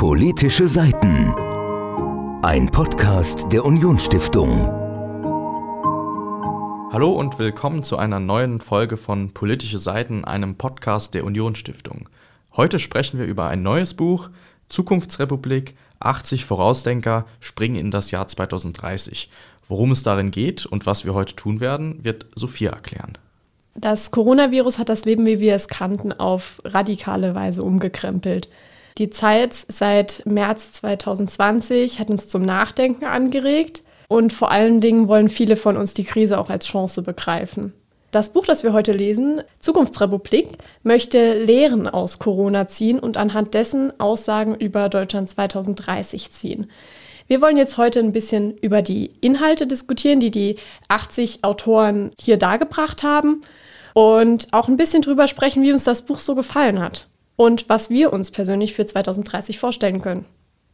Politische Seiten. Ein Podcast der Unionsstiftung. Hallo und willkommen zu einer neuen Folge von Politische Seiten, einem Podcast der Unionsstiftung. Heute sprechen wir über ein neues Buch, Zukunftsrepublik, 80 Vorausdenker springen in das Jahr 2030. Worum es darin geht und was wir heute tun werden, wird Sophia erklären. Das Coronavirus hat das Leben, wie wir es kannten, auf radikale Weise umgekrempelt. Die Zeit seit März 2020 hat uns zum Nachdenken angeregt und vor allen Dingen wollen viele von uns die Krise auch als Chance begreifen. Das Buch, das wir heute lesen, Zukunftsrepublik, möchte Lehren aus Corona ziehen und anhand dessen Aussagen über Deutschland 2030 ziehen. Wir wollen jetzt heute ein bisschen über die Inhalte diskutieren, die die 80 Autoren hier dargebracht haben und auch ein bisschen drüber sprechen, wie uns das Buch so gefallen hat und was wir uns persönlich für 2030 vorstellen können.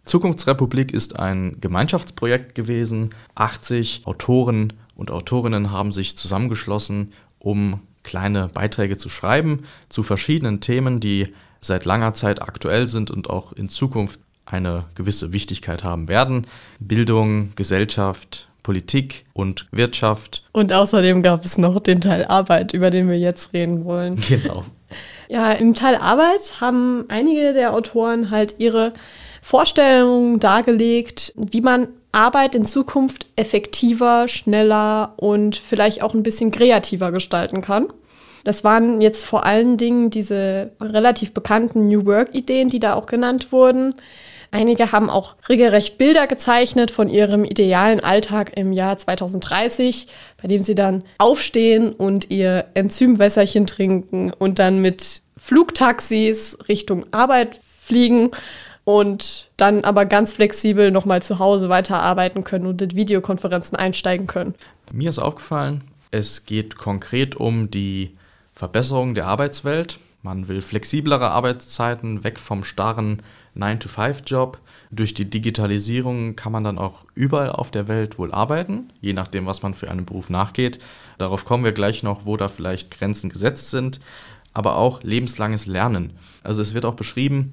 Zukunftsrepublik ist ein Gemeinschaftsprojekt gewesen. 80 Autoren und Autorinnen haben sich zusammengeschlossen, um kleine Beiträge zu schreiben zu verschiedenen Themen, die seit langer Zeit aktuell sind und auch in Zukunft eine gewisse Wichtigkeit haben werden. Bildung, Gesellschaft, Politik und Wirtschaft. Und außerdem gab es noch den Teil Arbeit, über den wir jetzt reden wollen. Genau. Ja, im Teil Arbeit haben einige der Autoren halt ihre Vorstellungen dargelegt, wie man Arbeit in Zukunft effektiver, schneller und vielleicht auch ein bisschen kreativer gestalten kann. Das waren jetzt vor allen Dingen diese relativ bekannten New Work-Ideen, die da auch genannt wurden. Einige haben auch regelrecht Bilder gezeichnet von ihrem idealen Alltag im Jahr 2030, bei dem sie dann aufstehen und ihr Enzymwässerchen trinken und dann mit Flugtaxis Richtung Arbeit fliegen und dann aber ganz flexibel nochmal zu Hause weiterarbeiten können und in Videokonferenzen einsteigen können. Mir ist aufgefallen, es geht konkret um die Verbesserung der Arbeitswelt. Man will flexiblere Arbeitszeiten, weg vom starren 9-to-5-Job. Durch die Digitalisierung kann man dann auch überall auf der Welt wohl arbeiten, je nachdem, was man für einen Beruf nachgeht. Darauf kommen wir gleich noch, wo da vielleicht Grenzen gesetzt sind. Aber auch lebenslanges Lernen. Also es wird auch beschrieben,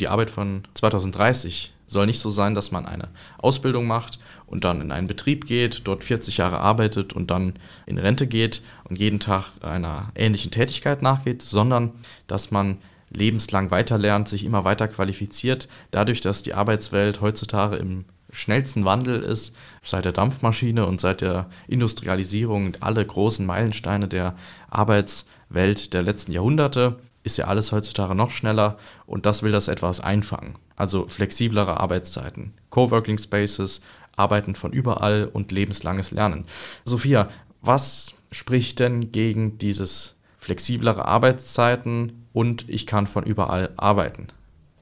die Arbeit von 2030 soll nicht so sein, dass man eine Ausbildung macht und dann in einen Betrieb geht, dort 40 Jahre arbeitet und dann in Rente geht und jeden Tag einer ähnlichen Tätigkeit nachgeht, sondern dass man lebenslang weiterlernt, sich immer weiter qualifiziert, dadurch, dass die Arbeitswelt heutzutage im schnellsten Wandel ist, seit der Dampfmaschine und seit der Industrialisierung, alle großen Meilensteine der Arbeitswelt der letzten Jahrhunderte, ist ja alles heutzutage noch schneller und das will das etwas einfangen. Also flexiblere Arbeitszeiten, Coworking Spaces, Arbeiten von überall und lebenslanges Lernen. Sophia, was spricht denn gegen dieses flexiblere Arbeitszeiten und ich kann von überall arbeiten.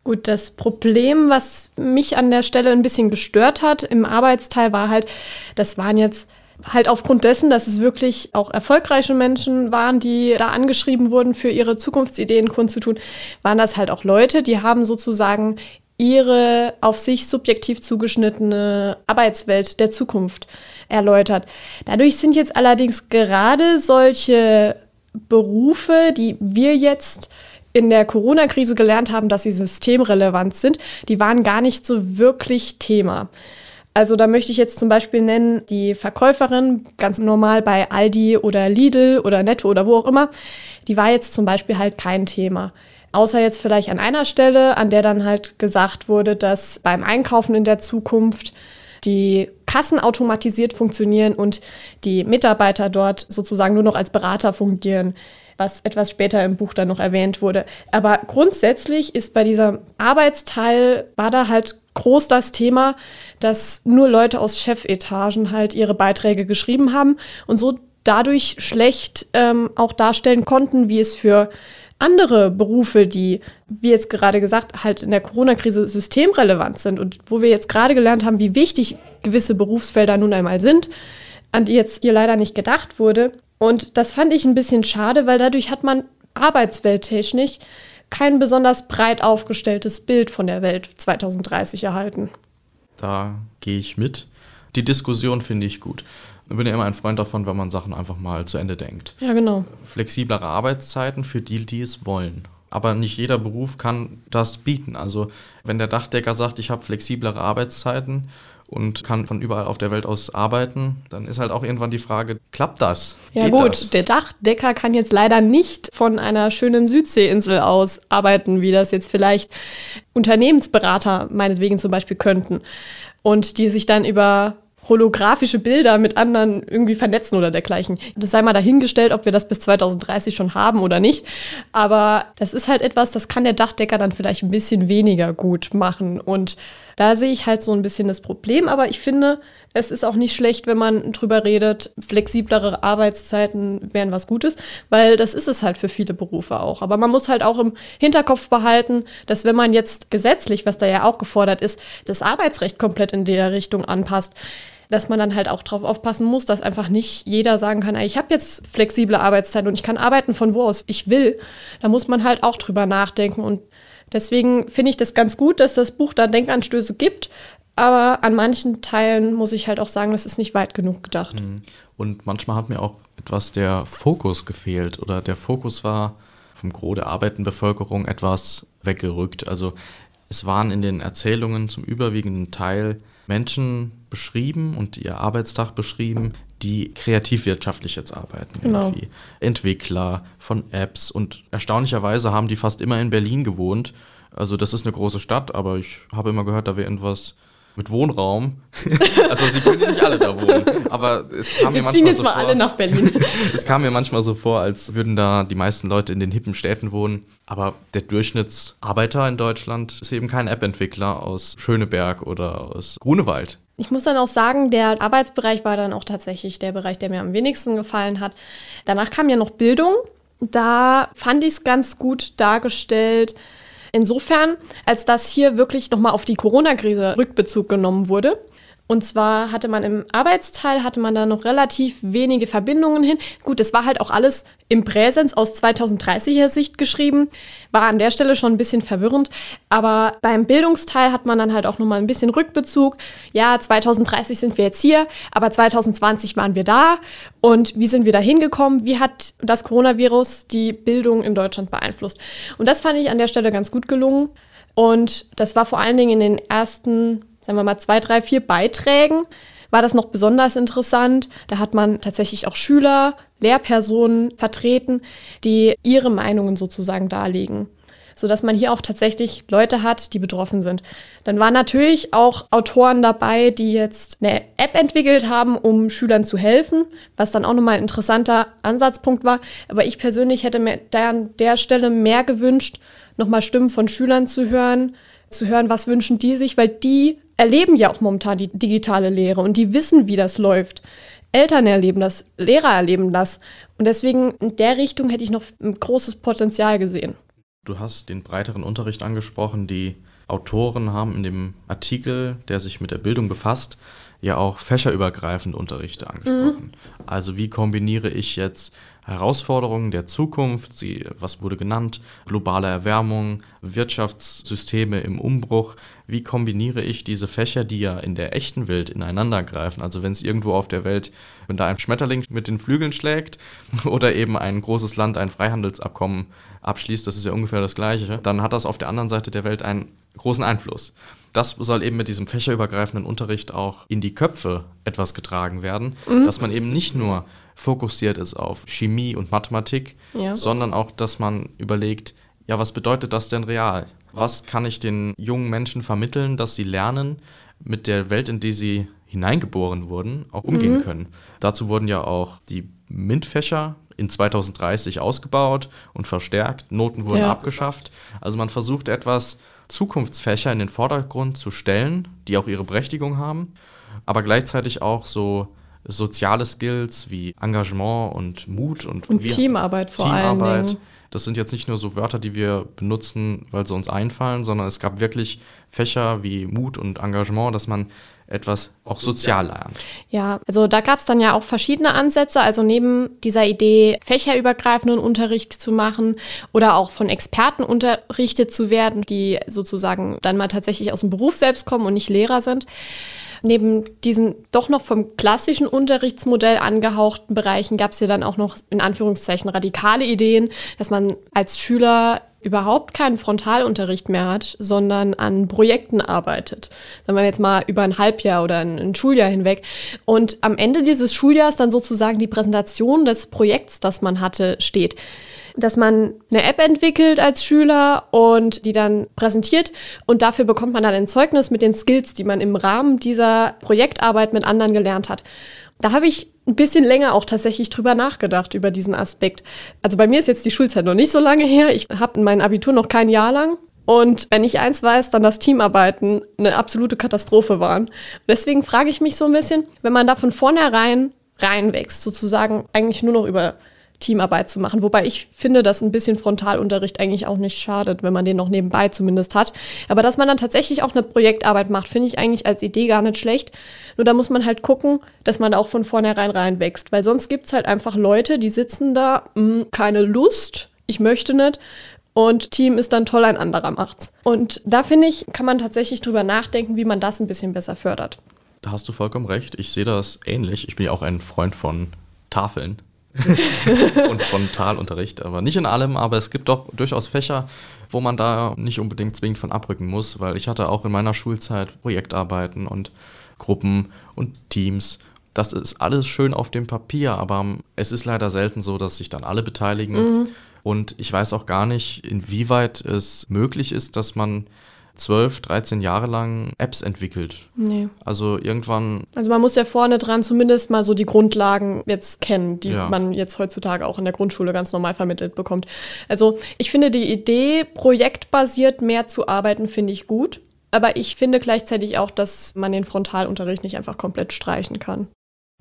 Gut, das Problem, was mich an der Stelle ein bisschen gestört hat im Arbeitsteil, war halt, das waren jetzt halt aufgrund dessen, dass es wirklich auch erfolgreiche Menschen waren, die da angeschrieben wurden, für ihre Zukunftsideen kundzutun, waren das halt auch Leute, die haben sozusagen ihre auf sich subjektiv zugeschnittene Arbeitswelt der Zukunft erläutert. Dadurch sind jetzt allerdings gerade solche Berufe, die wir jetzt in der Corona-Krise gelernt haben, dass sie systemrelevant sind, die waren gar nicht so wirklich Thema. Also da möchte ich jetzt zum Beispiel nennen, die Verkäuferin, ganz normal bei Aldi oder Lidl oder Netto oder wo auch immer, die war jetzt zum Beispiel halt kein Thema. Außer jetzt vielleicht an einer Stelle, an der dann halt gesagt wurde, dass beim Einkaufen in der Zukunft die Kassen automatisiert funktionieren und die Mitarbeiter dort sozusagen nur noch als Berater fungieren, was etwas später im Buch dann noch erwähnt wurde. Aber grundsätzlich ist bei diesem Arbeitsteil, war da halt groß das Thema, dass nur Leute aus Chefetagen halt ihre Beiträge geschrieben haben und so dadurch schlecht ähm, auch darstellen konnten, wie es für andere Berufe, die, wie jetzt gerade gesagt, halt in der Corona-Krise systemrelevant sind und wo wir jetzt gerade gelernt haben, wie wichtig gewisse Berufsfelder nun einmal sind, an die jetzt hier leider nicht gedacht wurde. Und das fand ich ein bisschen schade, weil dadurch hat man arbeitswelttechnisch kein besonders breit aufgestelltes Bild von der Welt 2030 erhalten. Da gehe ich mit. Die Diskussion finde ich gut. Ich bin ja immer ein Freund davon, wenn man Sachen einfach mal zu Ende denkt. Ja, genau. Flexiblere Arbeitszeiten für die, die es wollen. aber nicht jeder Beruf kann das bieten. Also wenn der Dachdecker sagt, ich habe flexiblere Arbeitszeiten und kann von überall auf der Welt aus arbeiten, dann ist halt auch irgendwann die Frage, klappt das? Ja Geht gut, das? der Dachdecker kann jetzt leider nicht von einer schönen Südseeinsel aus arbeiten, wie das jetzt vielleicht Unternehmensberater meinetwegen zum Beispiel könnten. Und die sich dann über holographische Bilder mit anderen irgendwie vernetzen oder dergleichen. Das sei mal dahingestellt, ob wir das bis 2030 schon haben oder nicht. Aber das ist halt etwas, das kann der Dachdecker dann vielleicht ein bisschen weniger gut machen. Und da sehe ich halt so ein bisschen das Problem. Aber ich finde, es ist auch nicht schlecht, wenn man drüber redet, flexiblere Arbeitszeiten wären was Gutes, weil das ist es halt für viele Berufe auch. Aber man muss halt auch im Hinterkopf behalten, dass wenn man jetzt gesetzlich, was da ja auch gefordert ist, das Arbeitsrecht komplett in der Richtung anpasst, dass man dann halt auch darauf aufpassen muss, dass einfach nicht jeder sagen kann, ich habe jetzt flexible Arbeitszeiten und ich kann arbeiten von wo aus ich will. Da muss man halt auch drüber nachdenken und deswegen finde ich das ganz gut, dass das Buch da Denkanstöße gibt. Aber an manchen Teilen muss ich halt auch sagen, das ist nicht weit genug gedacht. Mhm. Und manchmal hat mir auch etwas der Fokus gefehlt oder der Fokus war vom Gros der arbeitenden Bevölkerung etwas weggerückt. Also es waren in den Erzählungen zum überwiegenden Teil Menschen beschrieben und ihr Arbeitstag beschrieben, die kreativwirtschaftlich jetzt arbeiten. Genau. Irgendwie. Entwickler von Apps und erstaunlicherweise haben die fast immer in Berlin gewohnt. Also das ist eine große Stadt, aber ich habe immer gehört, da wäre irgendwas mit Wohnraum. also sie können ja nicht alle da wohnen, aber es kam mir Wir manchmal jetzt so mal vor. alle nach Berlin. Es kam mir manchmal so vor, als würden da die meisten Leute in den hippen Städten wohnen. Aber der Durchschnittsarbeiter in Deutschland ist eben kein App-Entwickler aus Schöneberg oder aus Grunewald. Ich muss dann auch sagen, der Arbeitsbereich war dann auch tatsächlich der Bereich, der mir am wenigsten gefallen hat. Danach kam ja noch Bildung. Da fand ich es ganz gut dargestellt. Insofern, als dass hier wirklich nochmal auf die Corona-Krise Rückbezug genommen wurde. Und zwar hatte man im Arbeitsteil, hatte man da noch relativ wenige Verbindungen hin. Gut, es war halt auch alles im Präsens aus 2030er Sicht geschrieben. War an der Stelle schon ein bisschen verwirrend. Aber beim Bildungsteil hat man dann halt auch nochmal ein bisschen Rückbezug. Ja, 2030 sind wir jetzt hier, aber 2020 waren wir da. Und wie sind wir da hingekommen? Wie hat das Coronavirus die Bildung in Deutschland beeinflusst? Und das fand ich an der Stelle ganz gut gelungen. Und das war vor allen Dingen in den ersten sagen wir mal, zwei, drei, vier Beiträgen war das noch besonders interessant. Da hat man tatsächlich auch Schüler, Lehrpersonen vertreten, die ihre Meinungen sozusagen darlegen. Sodass man hier auch tatsächlich Leute hat, die betroffen sind. Dann waren natürlich auch Autoren dabei, die jetzt eine App entwickelt haben, um Schülern zu helfen, was dann auch nochmal ein interessanter Ansatzpunkt war. Aber ich persönlich hätte mir da an der Stelle mehr gewünscht, nochmal Stimmen von Schülern zu hören, zu hören, was wünschen die sich, weil die erleben ja auch momentan die digitale Lehre und die wissen, wie das läuft. Eltern erleben das, Lehrer erleben das. Und deswegen in der Richtung hätte ich noch ein großes Potenzial gesehen. Du hast den breiteren Unterricht angesprochen. Die Autoren haben in dem Artikel, der sich mit der Bildung befasst, ja auch fächerübergreifende Unterrichte angesprochen. Mhm. Also wie kombiniere ich jetzt Herausforderungen der Zukunft, sie, was wurde genannt, globale Erwärmung, Wirtschaftssysteme im Umbruch, wie kombiniere ich diese Fächer, die ja in der echten Welt ineinander greifen, also wenn es irgendwo auf der Welt, wenn da ein Schmetterling mit den Flügeln schlägt oder eben ein großes Land ein Freihandelsabkommen abschließt, das ist ja ungefähr das gleiche, dann hat das auf der anderen Seite der Welt einen großen Einfluss. Das soll eben mit diesem fächerübergreifenden Unterricht auch in die Köpfe etwas getragen werden, mhm. dass man eben nicht nur fokussiert ist auf Chemie und Mathematik, ja. sondern auch, dass man überlegt, ja, was bedeutet das denn real? Was kann ich den jungen Menschen vermitteln, dass sie lernen, mit der Welt, in die sie hineingeboren wurden, auch umgehen mhm. können? Dazu wurden ja auch die MINT-Fächer in 2030 ausgebaut und verstärkt, Noten wurden ja. abgeschafft. Also man versucht etwas Zukunftsfächer in den Vordergrund zu stellen, die auch ihre Berechtigung haben, aber gleichzeitig auch so soziale Skills wie Engagement und Mut und, und Teamarbeit vor Teamarbeit. allen Dingen. Das sind jetzt nicht nur so Wörter, die wir benutzen, weil sie uns einfallen, sondern es gab wirklich Fächer wie Mut und Engagement, dass man etwas auch sozial lernt. Ja, also da gab es dann ja auch verschiedene Ansätze. Also neben dieser Idee, fächerübergreifenden Unterricht zu machen oder auch von Experten unterrichtet zu werden, die sozusagen dann mal tatsächlich aus dem Beruf selbst kommen und nicht Lehrer sind, neben diesen doch noch vom klassischen Unterrichtsmodell angehauchten Bereichen gab es ja dann auch noch in Anführungszeichen radikale Ideen, dass man als Schüler überhaupt keinen Frontalunterricht mehr hat, sondern an Projekten arbeitet. Sagen wir jetzt mal über ein Halbjahr oder ein, ein, Schuljahr hinweg. Und am Ende dieses Schuljahres dann sozusagen die Präsentation des Projekts, das man hatte, steht. Dass man eine App entwickelt als Schüler und die dann präsentiert und dafür bekommt man dann ein Zeugnis mit den Skills, die man im Rahmen dieser Projektarbeit mit anderen gelernt hat. Da habe ich ein bisschen länger auch tatsächlich drüber nachgedacht, über diesen Aspekt. Also bei mir ist jetzt die Schulzeit noch nicht so lange her. Ich habe mein Abitur noch kein Jahr lang. Und wenn ich eins weiß, dann dass Teamarbeiten eine absolute Katastrophe waren. Deswegen frage ich mich so ein bisschen, wenn man da von vornherein reinwächst, sozusagen eigentlich nur noch über Teamarbeit zu machen. Wobei ich finde, dass ein bisschen Frontalunterricht eigentlich auch nicht schadet, wenn man den noch nebenbei zumindest hat. Aber dass man dann tatsächlich auch eine Projektarbeit macht, finde ich eigentlich als Idee gar nicht schlecht. Nur da muss man halt gucken, dass man da auch von vornherein reinwächst. Weil sonst gibt es halt einfach Leute, die sitzen da, mh, hm, keine Lust, ich möchte nicht. Und Team ist dann toll, ein anderer macht's. Und da finde ich, kann man tatsächlich drüber nachdenken, wie man das ein bisschen besser fördert. Da hast du vollkommen recht. Ich sehe das ähnlich. Ich bin ja auch ein Freund von Tafeln. und Frontalunterricht, aber nicht in allem, aber es gibt doch durchaus Fächer, wo man da nicht unbedingt zwingend von abrücken muss, weil ich hatte auch in meiner Schulzeit Projektarbeiten und Gruppen und Teams. Das ist alles schön auf dem Papier, aber es ist leider selten so, dass sich dann alle beteiligen. Mhm. Und ich weiß auch gar nicht, inwieweit es möglich ist, dass man 12, 13 Jahre lang Apps entwickelt. Nee. Also irgendwann. Also man muss ja vorne dran zumindest mal so die Grundlagen jetzt kennen, die ja. man jetzt heutzutage auch in der Grundschule ganz normal vermittelt bekommt. Also ich finde die Idee, projektbasiert mehr zu arbeiten, finde ich gut. Aber ich finde gleichzeitig auch, dass man den Frontalunterricht nicht einfach komplett streichen kann.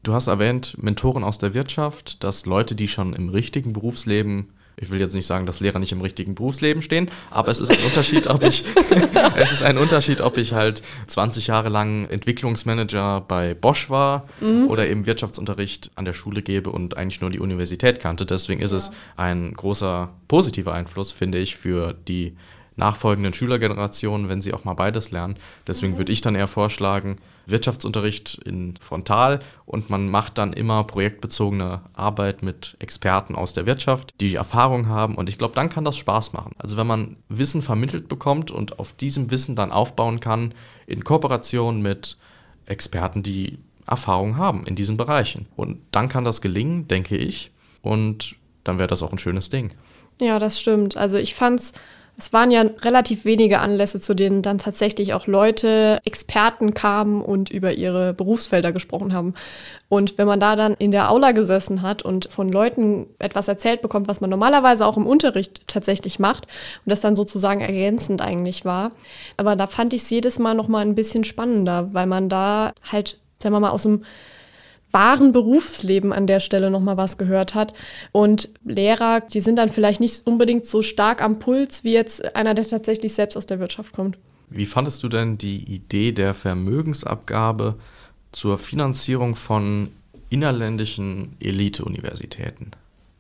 Du hast erwähnt, Mentoren aus der Wirtschaft, dass Leute, die schon im richtigen Berufsleben ich will jetzt nicht sagen, dass Lehrer nicht im richtigen Berufsleben stehen, aber es ist ein Unterschied, ob ich, es ist ein Unterschied, ob ich halt 20 Jahre lang Entwicklungsmanager bei Bosch war mhm. oder eben Wirtschaftsunterricht an der Schule gebe und eigentlich nur die Universität kannte. Deswegen ist ja. es ein großer positiver Einfluss, finde ich, für die nachfolgenden Schülergenerationen, wenn sie auch mal beides lernen. Deswegen mhm. würde ich dann eher vorschlagen, Wirtschaftsunterricht in Frontal und man macht dann immer projektbezogene Arbeit mit Experten aus der Wirtschaft, die, die Erfahrung haben und ich glaube, dann kann das Spaß machen. Also wenn man Wissen vermittelt bekommt und auf diesem Wissen dann aufbauen kann in Kooperation mit Experten, die Erfahrung haben in diesen Bereichen. Und dann kann das gelingen, denke ich. Und dann wäre das auch ein schönes Ding. Ja, das stimmt. Also ich fand es es waren ja relativ wenige Anlässe, zu denen dann tatsächlich auch Leute, Experten kamen und über ihre Berufsfelder gesprochen haben. Und wenn man da dann in der Aula gesessen hat und von Leuten etwas erzählt bekommt, was man normalerweise auch im Unterricht tatsächlich macht und das dann sozusagen ergänzend eigentlich war, aber da fand ich es jedes Mal noch mal ein bisschen spannender, weil man da halt, sagen wir mal, aus dem wahren Berufsleben an der Stelle nochmal was gehört hat. Und Lehrer, die sind dann vielleicht nicht unbedingt so stark am Puls wie jetzt einer, der tatsächlich selbst aus der Wirtschaft kommt. Wie fandest du denn die Idee der Vermögensabgabe zur Finanzierung von innerländischen Elite-Universitäten?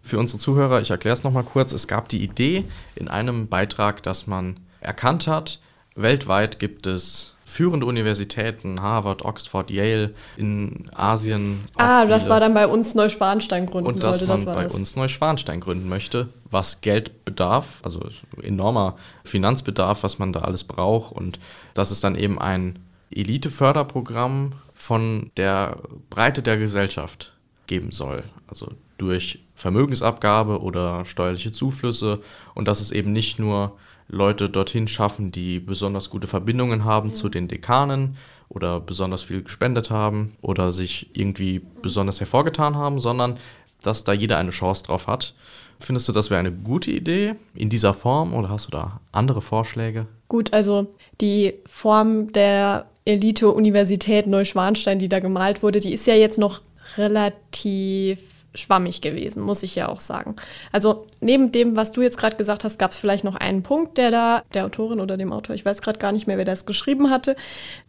Für unsere Zuhörer, ich erkläre es nochmal kurz, es gab die Idee in einem Beitrag, dass man erkannt hat, weltweit gibt es führende Universitäten, Harvard, Oxford, Yale, in Asien. Ah, viele. das war dann bei uns Neuschwanstein gründen Und dass sollte, man das bei das. uns Neuschwanstein gründen möchte, was Geld bedarf, also enormer Finanzbedarf, was man da alles braucht. Und das ist dann eben ein Elite-Förderprogramm von der Breite der Gesellschaft geben soll. Also durch Vermögensabgabe oder steuerliche Zuflüsse. Und dass es eben nicht nur Leute dorthin schaffen, die besonders gute Verbindungen haben ja. zu den Dekanen oder besonders viel gespendet haben oder sich irgendwie besonders hervorgetan haben, sondern dass da jeder eine Chance drauf hat. Findest du, das wäre eine gute Idee in dieser Form oder hast du da andere Vorschläge? Gut, also die Form der Elite-Universität Neuschwanstein, die da gemalt wurde, die ist ja jetzt noch relativ schwammig gewesen, muss ich ja auch sagen. Also neben dem, was du jetzt gerade gesagt hast, gab es vielleicht noch einen Punkt, der da, der Autorin oder dem Autor, ich weiß gerade gar nicht mehr, wer das geschrieben hatte.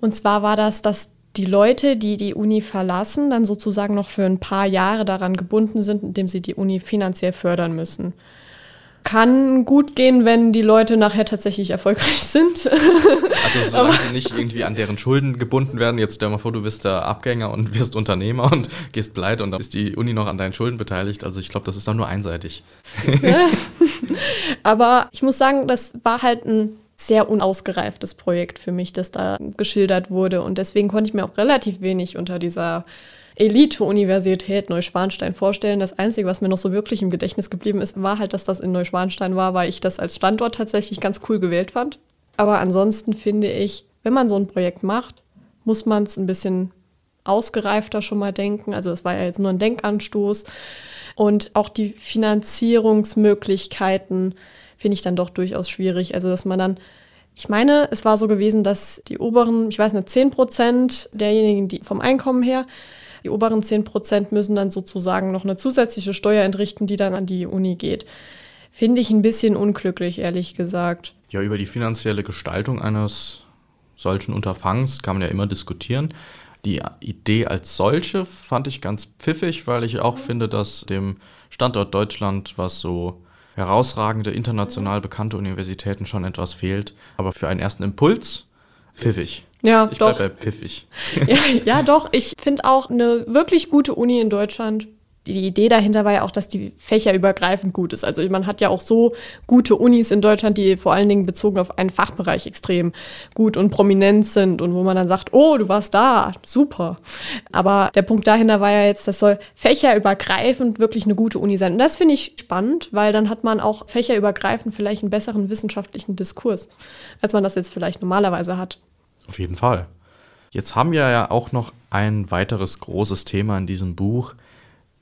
Und zwar war das, dass die Leute, die die Uni verlassen, dann sozusagen noch für ein paar Jahre daran gebunden sind, indem sie die Uni finanziell fördern müssen. Kann gut gehen, wenn die Leute nachher tatsächlich erfolgreich sind. Also solange sie nicht irgendwie an deren Schulden gebunden werden. Jetzt stell mal vor, du bist der Abgänger und wirst Unternehmer und gehst pleite und dann ist die Uni noch an deinen Schulden beteiligt. Also ich glaube, das ist dann nur einseitig. Aber ich muss sagen, das war halt ein sehr unausgereiftes Projekt für mich, das da geschildert wurde. Und deswegen konnte ich mir auch relativ wenig unter dieser Elite-Universität Neuschwanstein vorstellen. Das Einzige, was mir noch so wirklich im Gedächtnis geblieben ist, war halt, dass das in Neuschwanstein war, weil ich das als Standort tatsächlich ganz cool gewählt fand. Aber ansonsten finde ich, wenn man so ein Projekt macht, muss man es ein bisschen ausgereifter schon mal denken. Also es war ja jetzt nur ein Denkanstoß. Und auch die Finanzierungsmöglichkeiten finde ich dann doch durchaus schwierig. Also dass man dann ich meine, es war so gewesen, dass die oberen, ich weiß nicht, 10 Prozent derjenigen, die vom Einkommen her die oberen 10 Prozent müssen dann sozusagen noch eine zusätzliche Steuer entrichten, die dann an die Uni geht. Finde ich ein bisschen unglücklich, ehrlich gesagt. Ja, über die finanzielle Gestaltung eines solchen Unterfangs kann man ja immer diskutieren. Die Idee als solche fand ich ganz pfiffig, weil ich auch finde, dass dem Standort Deutschland, was so herausragende, international bekannte Universitäten schon etwas fehlt. Aber für einen ersten Impuls pfiffig. Ja, ich doch. Bei pfiffig. Ja, ja doch. Ich finde auch eine wirklich gute Uni in Deutschland. Die Idee dahinter war ja auch, dass die fächerübergreifend gut ist. Also man hat ja auch so gute Unis in Deutschland, die vor allen Dingen bezogen auf einen Fachbereich extrem gut und prominent sind und wo man dann sagt, oh, du warst da, super. Aber der Punkt dahinter war ja jetzt, das soll fächerübergreifend wirklich eine gute Uni sein. Und das finde ich spannend, weil dann hat man auch fächerübergreifend vielleicht einen besseren wissenschaftlichen Diskurs, als man das jetzt vielleicht normalerweise hat. Auf jeden Fall. Jetzt haben wir ja auch noch ein weiteres großes Thema in diesem Buch,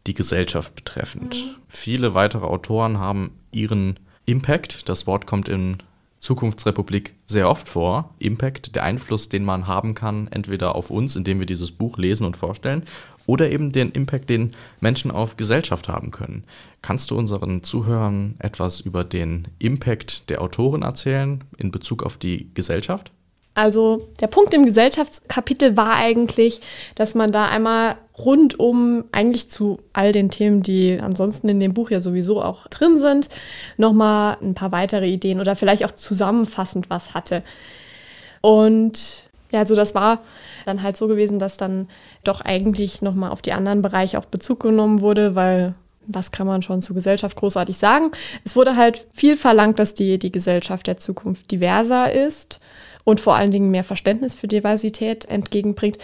die Gesellschaft betreffend. Mhm. Viele weitere Autoren haben ihren Impact, das Wort kommt in Zukunftsrepublik sehr oft vor, Impact, der Einfluss, den man haben kann, entweder auf uns, indem wir dieses Buch lesen und vorstellen, oder eben den Impact, den Menschen auf Gesellschaft haben können. Kannst du unseren Zuhörern etwas über den Impact der Autoren erzählen in Bezug auf die Gesellschaft? Also der Punkt im Gesellschaftskapitel war eigentlich, dass man da einmal rundum eigentlich zu all den Themen, die ansonsten in dem Buch ja sowieso auch drin sind, nochmal ein paar weitere Ideen oder vielleicht auch zusammenfassend was hatte. Und ja, also das war dann halt so gewesen, dass dann doch eigentlich nochmal auf die anderen Bereiche auch Bezug genommen wurde, weil was kann man schon zur Gesellschaft großartig sagen? Es wurde halt viel verlangt, dass die, die Gesellschaft der Zukunft diverser ist und vor allen Dingen mehr Verständnis für Diversität entgegenbringt.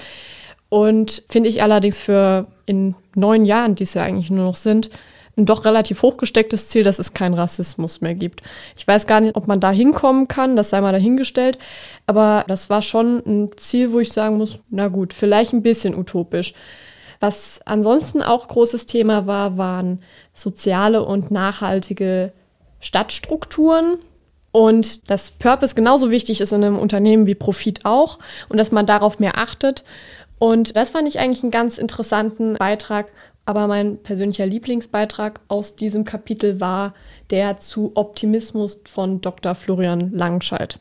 Und finde ich allerdings für in neun Jahren, die es ja eigentlich nur noch sind, ein doch relativ hochgestecktes Ziel, dass es keinen Rassismus mehr gibt. Ich weiß gar nicht, ob man da hinkommen kann, das sei mal dahingestellt, aber das war schon ein Ziel, wo ich sagen muss, na gut, vielleicht ein bisschen utopisch. Was ansonsten auch großes Thema war, waren soziale und nachhaltige Stadtstrukturen, und dass Purpose genauso wichtig ist in einem Unternehmen wie Profit auch und dass man darauf mehr achtet. Und das fand ich eigentlich einen ganz interessanten Beitrag. Aber mein persönlicher Lieblingsbeitrag aus diesem Kapitel war der zu Optimismus von Dr. Florian Langscheid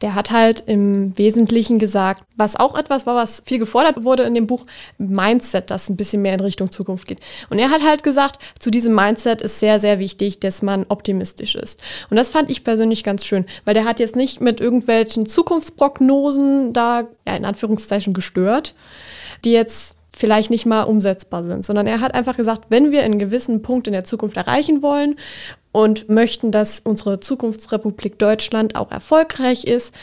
der hat halt im Wesentlichen gesagt, was auch etwas war, was viel gefordert wurde in dem Buch, Mindset, das ein bisschen mehr in Richtung Zukunft geht. Und er hat halt gesagt, zu diesem Mindset ist sehr, sehr wichtig, dass man optimistisch ist. Und das fand ich persönlich ganz schön, weil der hat jetzt nicht mit irgendwelchen Zukunftsprognosen da, ja, in Anführungszeichen gestört, die jetzt vielleicht nicht mal umsetzbar sind, sondern er hat einfach gesagt, wenn wir einen gewissen Punkt in der Zukunft erreichen wollen und möchten, dass unsere Zukunftsrepublik Deutschland auch erfolgreich ist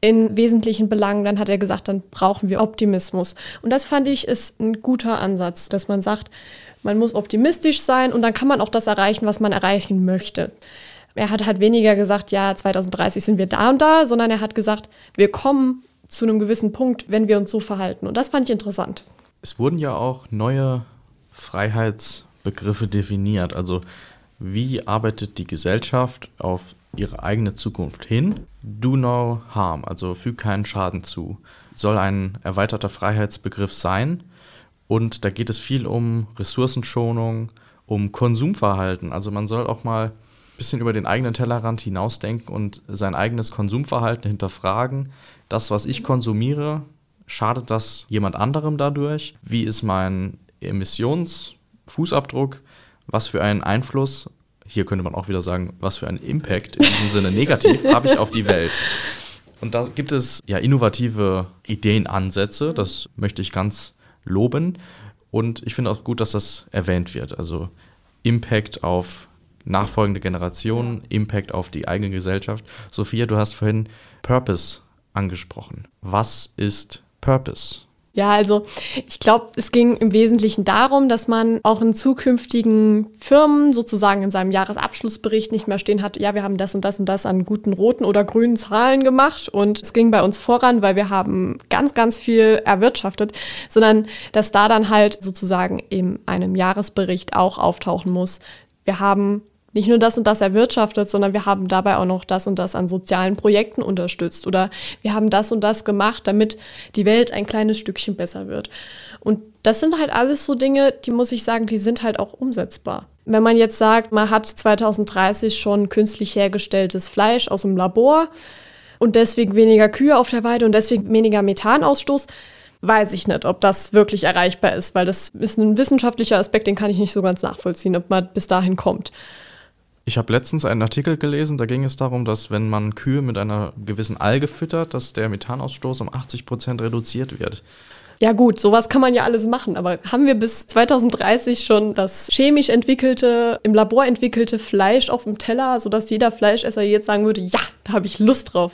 in wesentlichen Belangen, dann hat er gesagt, dann brauchen wir Optimismus. Und das fand ich ist ein guter Ansatz, dass man sagt, man muss optimistisch sein und dann kann man auch das erreichen, was man erreichen möchte. Er hat halt weniger gesagt, ja, 2030 sind wir da und da, sondern er hat gesagt, wir kommen zu einem gewissen Punkt, wenn wir uns so verhalten. Und das fand ich interessant. Es wurden ja auch neue Freiheitsbegriffe definiert. Also wie arbeitet die Gesellschaft auf ihre eigene Zukunft hin? Do no harm, also füg keinen Schaden zu, soll ein erweiterter Freiheitsbegriff sein. Und da geht es viel um Ressourcenschonung, um Konsumverhalten. Also man soll auch mal ein bisschen über den eigenen Tellerrand hinausdenken und sein eigenes Konsumverhalten hinterfragen. Das, was ich konsumiere, schadet das jemand anderem dadurch? Wie ist mein Emissionsfußabdruck? Was für einen Einfluss hier könnte man auch wieder sagen, was für einen Impact in diesem Sinne negativ habe ich auf die Welt. Und da gibt es ja innovative Ideenansätze, das möchte ich ganz loben. Und ich finde auch gut, dass das erwähnt wird. Also Impact auf nachfolgende Generationen, Impact auf die eigene Gesellschaft. Sophia, du hast vorhin Purpose angesprochen. Was ist Purpose? Ja, also ich glaube, es ging im Wesentlichen darum, dass man auch in zukünftigen Firmen sozusagen in seinem Jahresabschlussbericht nicht mehr stehen hat, ja, wir haben das und das und das an guten roten oder grünen Zahlen gemacht und es ging bei uns voran, weil wir haben ganz, ganz viel erwirtschaftet, sondern dass da dann halt sozusagen in einem Jahresbericht auch auftauchen muss, wir haben nicht nur das und das erwirtschaftet, sondern wir haben dabei auch noch das und das an sozialen Projekten unterstützt oder wir haben das und das gemacht, damit die Welt ein kleines Stückchen besser wird. Und das sind halt alles so Dinge, die muss ich sagen, die sind halt auch umsetzbar. Wenn man jetzt sagt, man hat 2030 schon künstlich hergestelltes Fleisch aus dem Labor und deswegen weniger Kühe auf der Weide und deswegen weniger Methanausstoß, weiß ich nicht, ob das wirklich erreichbar ist, weil das ist ein wissenschaftlicher Aspekt, den kann ich nicht so ganz nachvollziehen, ob man bis dahin kommt. Ich habe letztens einen Artikel gelesen, da ging es darum, dass wenn man Kühe mit einer gewissen Alge füttert, dass der Methanausstoß um 80 Prozent reduziert wird. Ja gut, sowas kann man ja alles machen, aber haben wir bis 2030 schon das chemisch entwickelte, im Labor entwickelte Fleisch auf dem Teller, sodass jeder Fleischesser jetzt sagen würde, ja, da habe ich Lust drauf.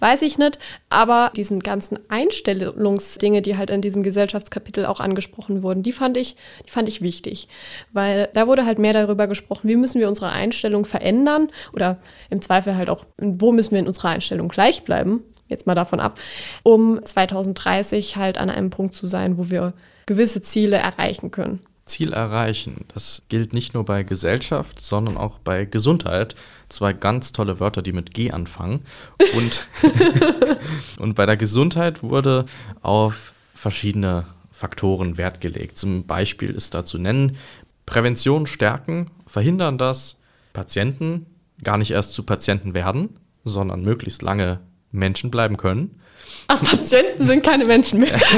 Weiß ich nicht, aber diesen ganzen Einstellungsdinge, die halt in diesem Gesellschaftskapitel auch angesprochen wurden, die fand ich, die fand ich wichtig, weil da wurde halt mehr darüber gesprochen, wie müssen wir unsere Einstellung verändern oder im Zweifel halt auch, wo müssen wir in unserer Einstellung gleich bleiben, jetzt mal davon ab, um 2030 halt an einem Punkt zu sein, wo wir gewisse Ziele erreichen können. Ziel erreichen, das gilt nicht nur bei Gesellschaft, sondern auch bei Gesundheit. Zwei ganz tolle Wörter, die mit G anfangen. Und, und bei der Gesundheit wurde auf verschiedene Faktoren Wert gelegt. Zum Beispiel ist da zu nennen, Prävention stärken, verhindern, dass Patienten gar nicht erst zu Patienten werden, sondern möglichst lange Menschen bleiben können. Ach, Patienten sind keine Menschen mehr.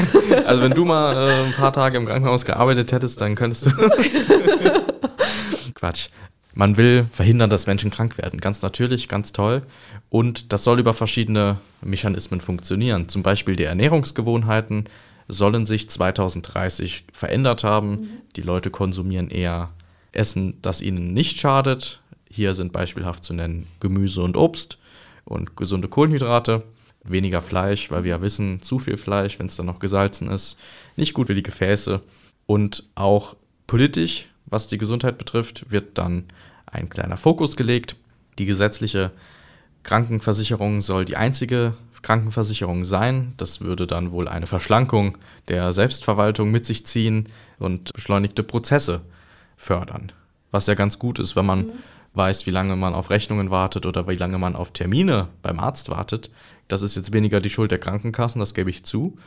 Also wenn du mal äh, ein paar Tage im Krankenhaus gearbeitet hättest, dann könntest du. Quatsch. Man will verhindern, dass Menschen krank werden. Ganz natürlich, ganz toll. Und das soll über verschiedene Mechanismen funktionieren. Zum Beispiel die Ernährungsgewohnheiten sollen sich 2030 verändert haben. Mhm. Die Leute konsumieren eher Essen, das ihnen nicht schadet. Hier sind beispielhaft zu nennen Gemüse und Obst und gesunde Kohlenhydrate, weniger Fleisch, weil wir ja wissen, zu viel Fleisch, wenn es dann noch gesalzen ist, nicht gut für die Gefäße. Und auch politisch, was die Gesundheit betrifft, wird dann ein kleiner Fokus gelegt. Die gesetzliche Krankenversicherung soll die einzige Krankenversicherung sein. Das würde dann wohl eine Verschlankung der Selbstverwaltung mit sich ziehen und beschleunigte Prozesse fördern. Was ja ganz gut ist, wenn man mhm weiß, wie lange man auf Rechnungen wartet oder wie lange man auf Termine beim Arzt wartet. Das ist jetzt weniger die Schuld der Krankenkassen, das gebe ich zu,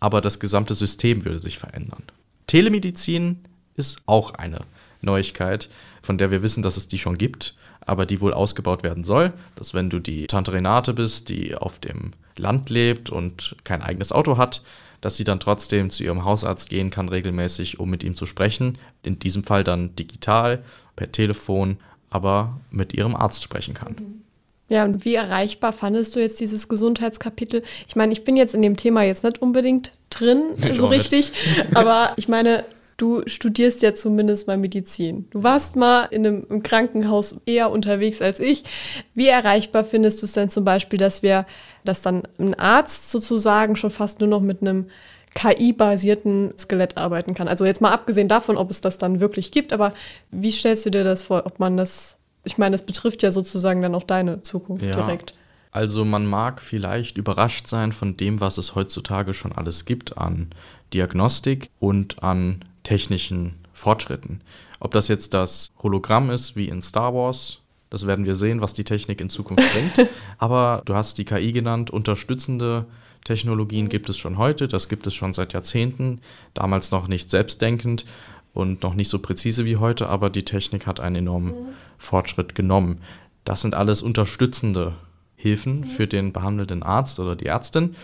aber das gesamte System würde sich verändern. Telemedizin ist auch eine Neuigkeit, von der wir wissen, dass es die schon gibt, aber die wohl ausgebaut werden soll, dass wenn du die Tante Renate bist, die auf dem Land lebt und kein eigenes Auto hat, dass sie dann trotzdem zu ihrem Hausarzt gehen kann regelmäßig, um mit ihm zu sprechen. In diesem Fall dann digital, per Telefon aber mit ihrem Arzt sprechen kann. Ja, und wie erreichbar fandest du jetzt dieses Gesundheitskapitel? Ich meine, ich bin jetzt in dem Thema jetzt nicht unbedingt drin, ich so richtig, aber ich meine, du studierst ja zumindest mal Medizin. Du warst mal in einem im Krankenhaus eher unterwegs als ich. Wie erreichbar findest du es denn zum Beispiel, dass wir, dass dann ein Arzt sozusagen schon fast nur noch mit einem KI-basierten Skelett arbeiten kann. Also jetzt mal abgesehen davon, ob es das dann wirklich gibt, aber wie stellst du dir das vor, ob man das, ich meine, das betrifft ja sozusagen dann auch deine Zukunft ja. direkt. Also man mag vielleicht überrascht sein von dem, was es heutzutage schon alles gibt an Diagnostik und an technischen Fortschritten. Ob das jetzt das Hologramm ist, wie in Star Wars, das werden wir sehen, was die Technik in Zukunft bringt. Aber du hast die KI genannt, unterstützende Technologien gibt es schon heute, das gibt es schon seit Jahrzehnten, damals noch nicht selbstdenkend und noch nicht so präzise wie heute, aber die Technik hat einen enormen mhm. Fortschritt genommen. Das sind alles unterstützende Hilfen mhm. für den behandelnden Arzt oder die Ärztin,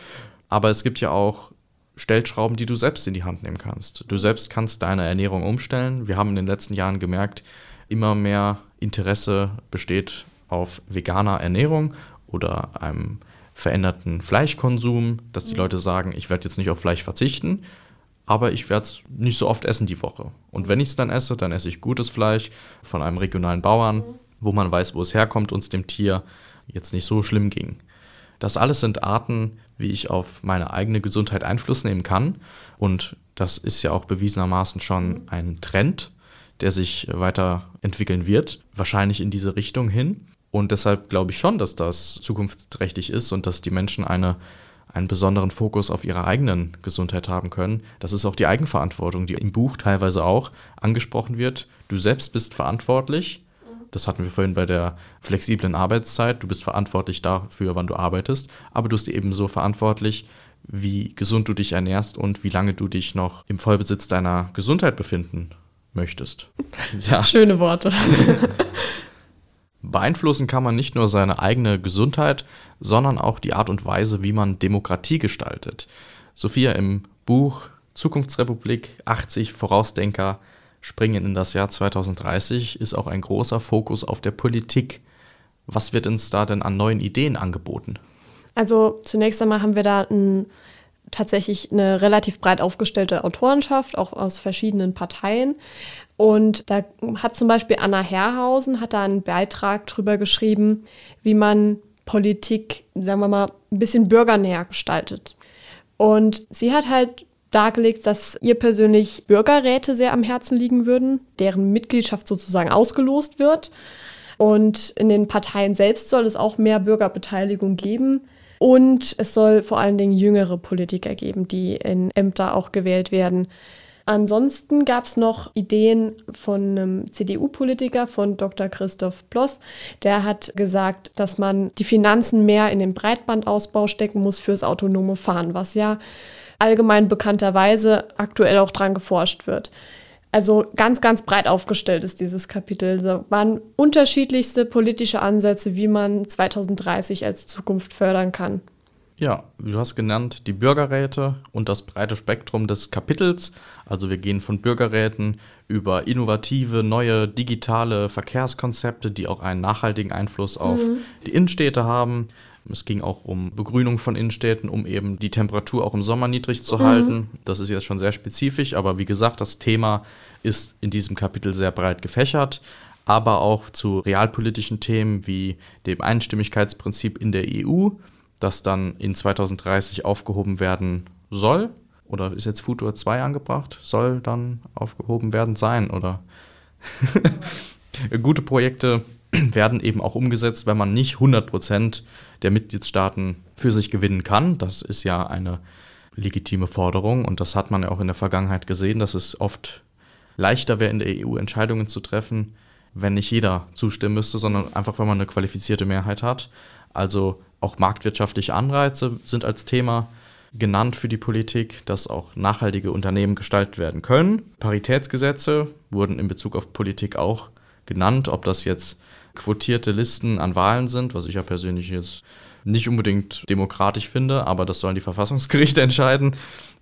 aber es gibt ja auch Stellschrauben, die du selbst in die Hand nehmen kannst. Du selbst kannst deine Ernährung umstellen. Wir haben in den letzten Jahren gemerkt, immer mehr Interesse besteht auf veganer Ernährung oder einem veränderten Fleischkonsum, dass die Leute sagen, ich werde jetzt nicht auf Fleisch verzichten, aber ich werde es nicht so oft essen die Woche. Und wenn ich es dann esse, dann esse ich gutes Fleisch von einem regionalen Bauern, wo man weiß, wo es herkommt und es dem Tier jetzt nicht so schlimm ging. Das alles sind Arten, wie ich auf meine eigene Gesundheit Einfluss nehmen kann. Und das ist ja auch bewiesenermaßen schon ein Trend, der sich weiterentwickeln wird, wahrscheinlich in diese Richtung hin. Und deshalb glaube ich schon, dass das zukunftsträchtig ist und dass die Menschen eine, einen besonderen Fokus auf ihre eigenen Gesundheit haben können. Das ist auch die Eigenverantwortung, die im Buch teilweise auch angesprochen wird. Du selbst bist verantwortlich. Das hatten wir vorhin bei der flexiblen Arbeitszeit. Du bist verantwortlich dafür, wann du arbeitest, aber du bist ebenso verantwortlich, wie gesund du dich ernährst und wie lange du dich noch im Vollbesitz deiner Gesundheit befinden möchtest. Ja. Schöne Worte. Beeinflussen kann man nicht nur seine eigene Gesundheit, sondern auch die Art und Weise, wie man Demokratie gestaltet. Sophia im Buch Zukunftsrepublik 80 Vorausdenker springen in das Jahr 2030 ist auch ein großer Fokus auf der Politik. Was wird uns da denn an neuen Ideen angeboten? Also zunächst einmal haben wir da ein, tatsächlich eine relativ breit aufgestellte Autorenschaft, auch aus verschiedenen Parteien. Und da hat zum Beispiel Anna Herrhausen hat da einen Beitrag drüber geschrieben, wie man Politik, sagen wir mal, ein bisschen bürgernäher gestaltet. Und sie hat halt dargelegt, dass ihr persönlich Bürgerräte sehr am Herzen liegen würden, deren Mitgliedschaft sozusagen ausgelost wird. Und in den Parteien selbst soll es auch mehr Bürgerbeteiligung geben. Und es soll vor allen Dingen jüngere Politiker geben, die in Ämter auch gewählt werden. Ansonsten gab es noch Ideen von einem CDU-Politiker, von Dr. Christoph Ploss. Der hat gesagt, dass man die Finanzen mehr in den Breitbandausbau stecken muss fürs autonome Fahren, was ja allgemein bekannterweise aktuell auch dran geforscht wird. Also ganz, ganz breit aufgestellt ist dieses Kapitel. So waren unterschiedlichste politische Ansätze, wie man 2030 als Zukunft fördern kann. Ja, du hast genannt die Bürgerräte und das breite Spektrum des Kapitels. Also wir gehen von Bürgerräten über innovative, neue digitale Verkehrskonzepte, die auch einen nachhaltigen Einfluss auf mhm. die Innenstädte haben. Es ging auch um Begrünung von Innenstädten, um eben die Temperatur auch im Sommer niedrig zu mhm. halten. Das ist jetzt schon sehr spezifisch, aber wie gesagt, das Thema ist in diesem Kapitel sehr breit gefächert aber auch zu realpolitischen Themen wie dem Einstimmigkeitsprinzip in der EU, das dann in 2030 aufgehoben werden soll. Oder ist jetzt Futur 2 angebracht? Soll dann aufgehoben werden sein? Oder gute Projekte werden eben auch umgesetzt, wenn man nicht 100% der Mitgliedstaaten für sich gewinnen kann. Das ist ja eine legitime Forderung und das hat man ja auch in der Vergangenheit gesehen, dass es oft leichter wäre, in der EU Entscheidungen zu treffen, wenn nicht jeder zustimmen müsste, sondern einfach, wenn man eine qualifizierte Mehrheit hat. Also auch marktwirtschaftliche Anreize sind als Thema genannt für die Politik, dass auch nachhaltige Unternehmen gestaltet werden können. Paritätsgesetze wurden in Bezug auf Politik auch genannt, ob das jetzt quotierte Listen an Wahlen sind, was ich ja persönlich jetzt nicht unbedingt demokratisch finde, aber das sollen die Verfassungsgerichte entscheiden.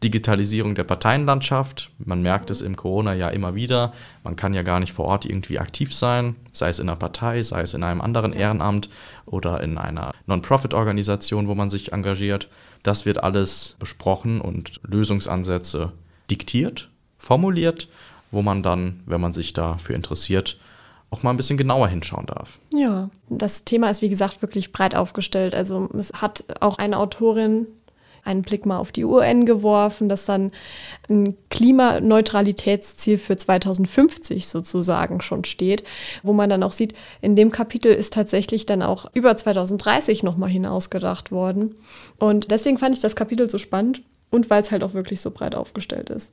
Digitalisierung der Parteienlandschaft. Man merkt es im Corona-Jahr immer wieder. Man kann ja gar nicht vor Ort irgendwie aktiv sein, sei es in einer Partei, sei es in einem anderen Ehrenamt oder in einer Non-Profit-Organisation, wo man sich engagiert. Das wird alles besprochen und Lösungsansätze diktiert, formuliert, wo man dann, wenn man sich dafür interessiert, auch mal ein bisschen genauer hinschauen darf. Ja, das Thema ist wie gesagt wirklich breit aufgestellt. Also es hat auch eine Autorin einen Blick mal auf die UN geworfen, dass dann ein Klimaneutralitätsziel für 2050 sozusagen schon steht, wo man dann auch sieht, in dem Kapitel ist tatsächlich dann auch über 2030 nochmal hinausgedacht worden. Und deswegen fand ich das Kapitel so spannend und weil es halt auch wirklich so breit aufgestellt ist.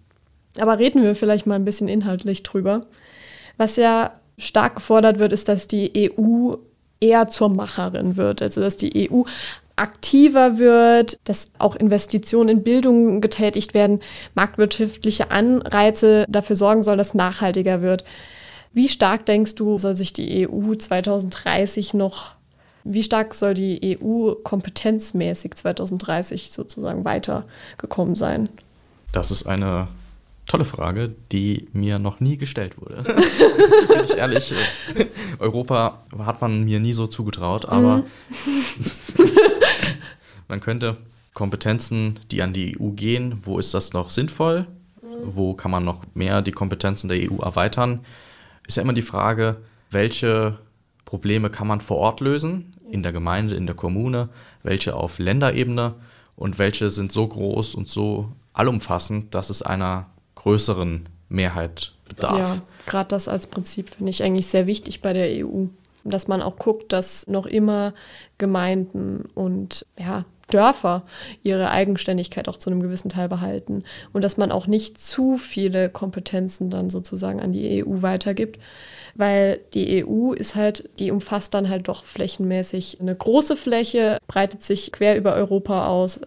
Aber reden wir vielleicht mal ein bisschen inhaltlich drüber. Was ja stark gefordert wird, ist, dass die EU eher zur Macherin wird. Also dass die EU aktiver wird, dass auch Investitionen in Bildung getätigt werden, marktwirtschaftliche Anreize dafür sorgen soll, dass nachhaltiger wird. Wie stark denkst du, soll sich die EU 2030 noch, wie stark soll die EU kompetenzmäßig 2030 sozusagen weitergekommen sein? Das ist eine Tolle Frage, die mir noch nie gestellt wurde. Bin ich ehrlich. Europa hat man mir nie so zugetraut, aber mhm. man könnte Kompetenzen, die an die EU gehen, wo ist das noch sinnvoll? Wo kann man noch mehr die Kompetenzen der EU erweitern? Ist ja immer die Frage, welche Probleme kann man vor Ort lösen, in der Gemeinde, in der Kommune, welche auf Länderebene und welche sind so groß und so allumfassend, dass es einer größeren Mehrheit bedarf. Ja, gerade das als Prinzip finde ich eigentlich sehr wichtig bei der EU. Dass man auch guckt, dass noch immer Gemeinden und ja, Dörfer ihre Eigenständigkeit auch zu einem gewissen Teil behalten und dass man auch nicht zu viele Kompetenzen dann sozusagen an die EU weitergibt, weil die EU ist halt, die umfasst dann halt doch flächenmäßig eine große Fläche, breitet sich quer über Europa aus.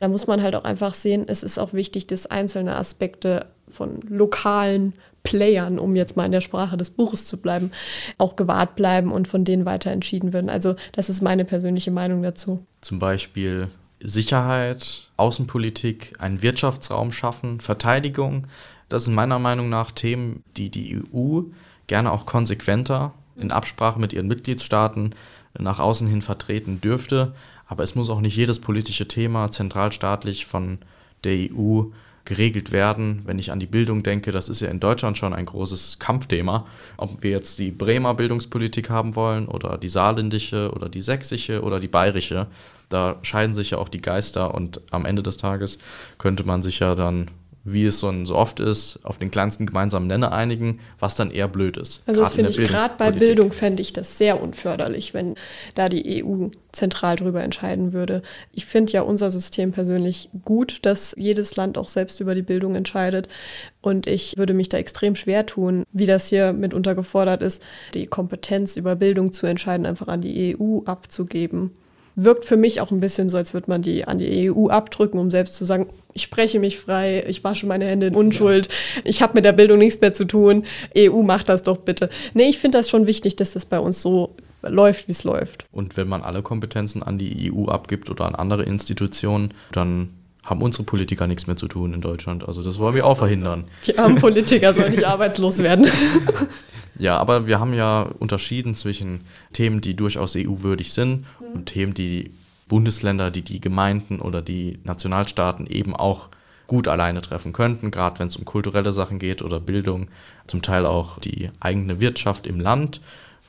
Da muss man halt auch einfach sehen, es ist auch wichtig, dass einzelne Aspekte von lokalen Playern, um jetzt mal in der Sprache des Buches zu bleiben, auch gewahrt bleiben und von denen weiter entschieden werden. Also das ist meine persönliche Meinung dazu. Zum Beispiel Sicherheit, Außenpolitik, einen Wirtschaftsraum schaffen, Verteidigung. Das sind meiner Meinung nach Themen, die die EU gerne auch konsequenter in Absprache mit ihren Mitgliedstaaten nach außen hin vertreten dürfte. Aber es muss auch nicht jedes politische Thema zentralstaatlich von der EU geregelt werden. Wenn ich an die Bildung denke, das ist ja in Deutschland schon ein großes Kampfthema. Ob wir jetzt die Bremer Bildungspolitik haben wollen oder die saarländische oder die sächsische oder die bayerische, da scheiden sich ja auch die Geister und am Ende des Tages könnte man sich ja dann wie es so, so oft ist, auf den kleinsten gemeinsamen Nenner einigen, was dann eher blöd ist. Also das finde ich gerade bei Bildung fände ich das sehr unförderlich, wenn da die EU zentral drüber entscheiden würde. Ich finde ja unser System persönlich gut, dass jedes Land auch selbst über die Bildung entscheidet. Und ich würde mich da extrem schwer tun, wie das hier mitunter gefordert ist, die Kompetenz über Bildung zu entscheiden, einfach an die EU abzugeben wirkt für mich auch ein bisschen so, als würde man die an die EU abdrücken, um selbst zu sagen, ich spreche mich frei, ich wasche meine Hände in Unschuld, ich habe mit der Bildung nichts mehr zu tun, EU macht das doch bitte. Nee, ich finde das schon wichtig, dass das bei uns so läuft, wie es läuft. Und wenn man alle Kompetenzen an die EU abgibt oder an andere Institutionen, dann haben unsere Politiker nichts mehr zu tun in Deutschland. Also das wollen wir auch verhindern. Die armen Politiker sollen nicht arbeitslos werden. Ja, aber wir haben ja unterschieden zwischen Themen, die durchaus EU-würdig sind mhm. und Themen, die Bundesländer, die die Gemeinden oder die Nationalstaaten eben auch gut alleine treffen könnten, gerade wenn es um kulturelle Sachen geht oder Bildung, zum Teil auch die eigene Wirtschaft im Land.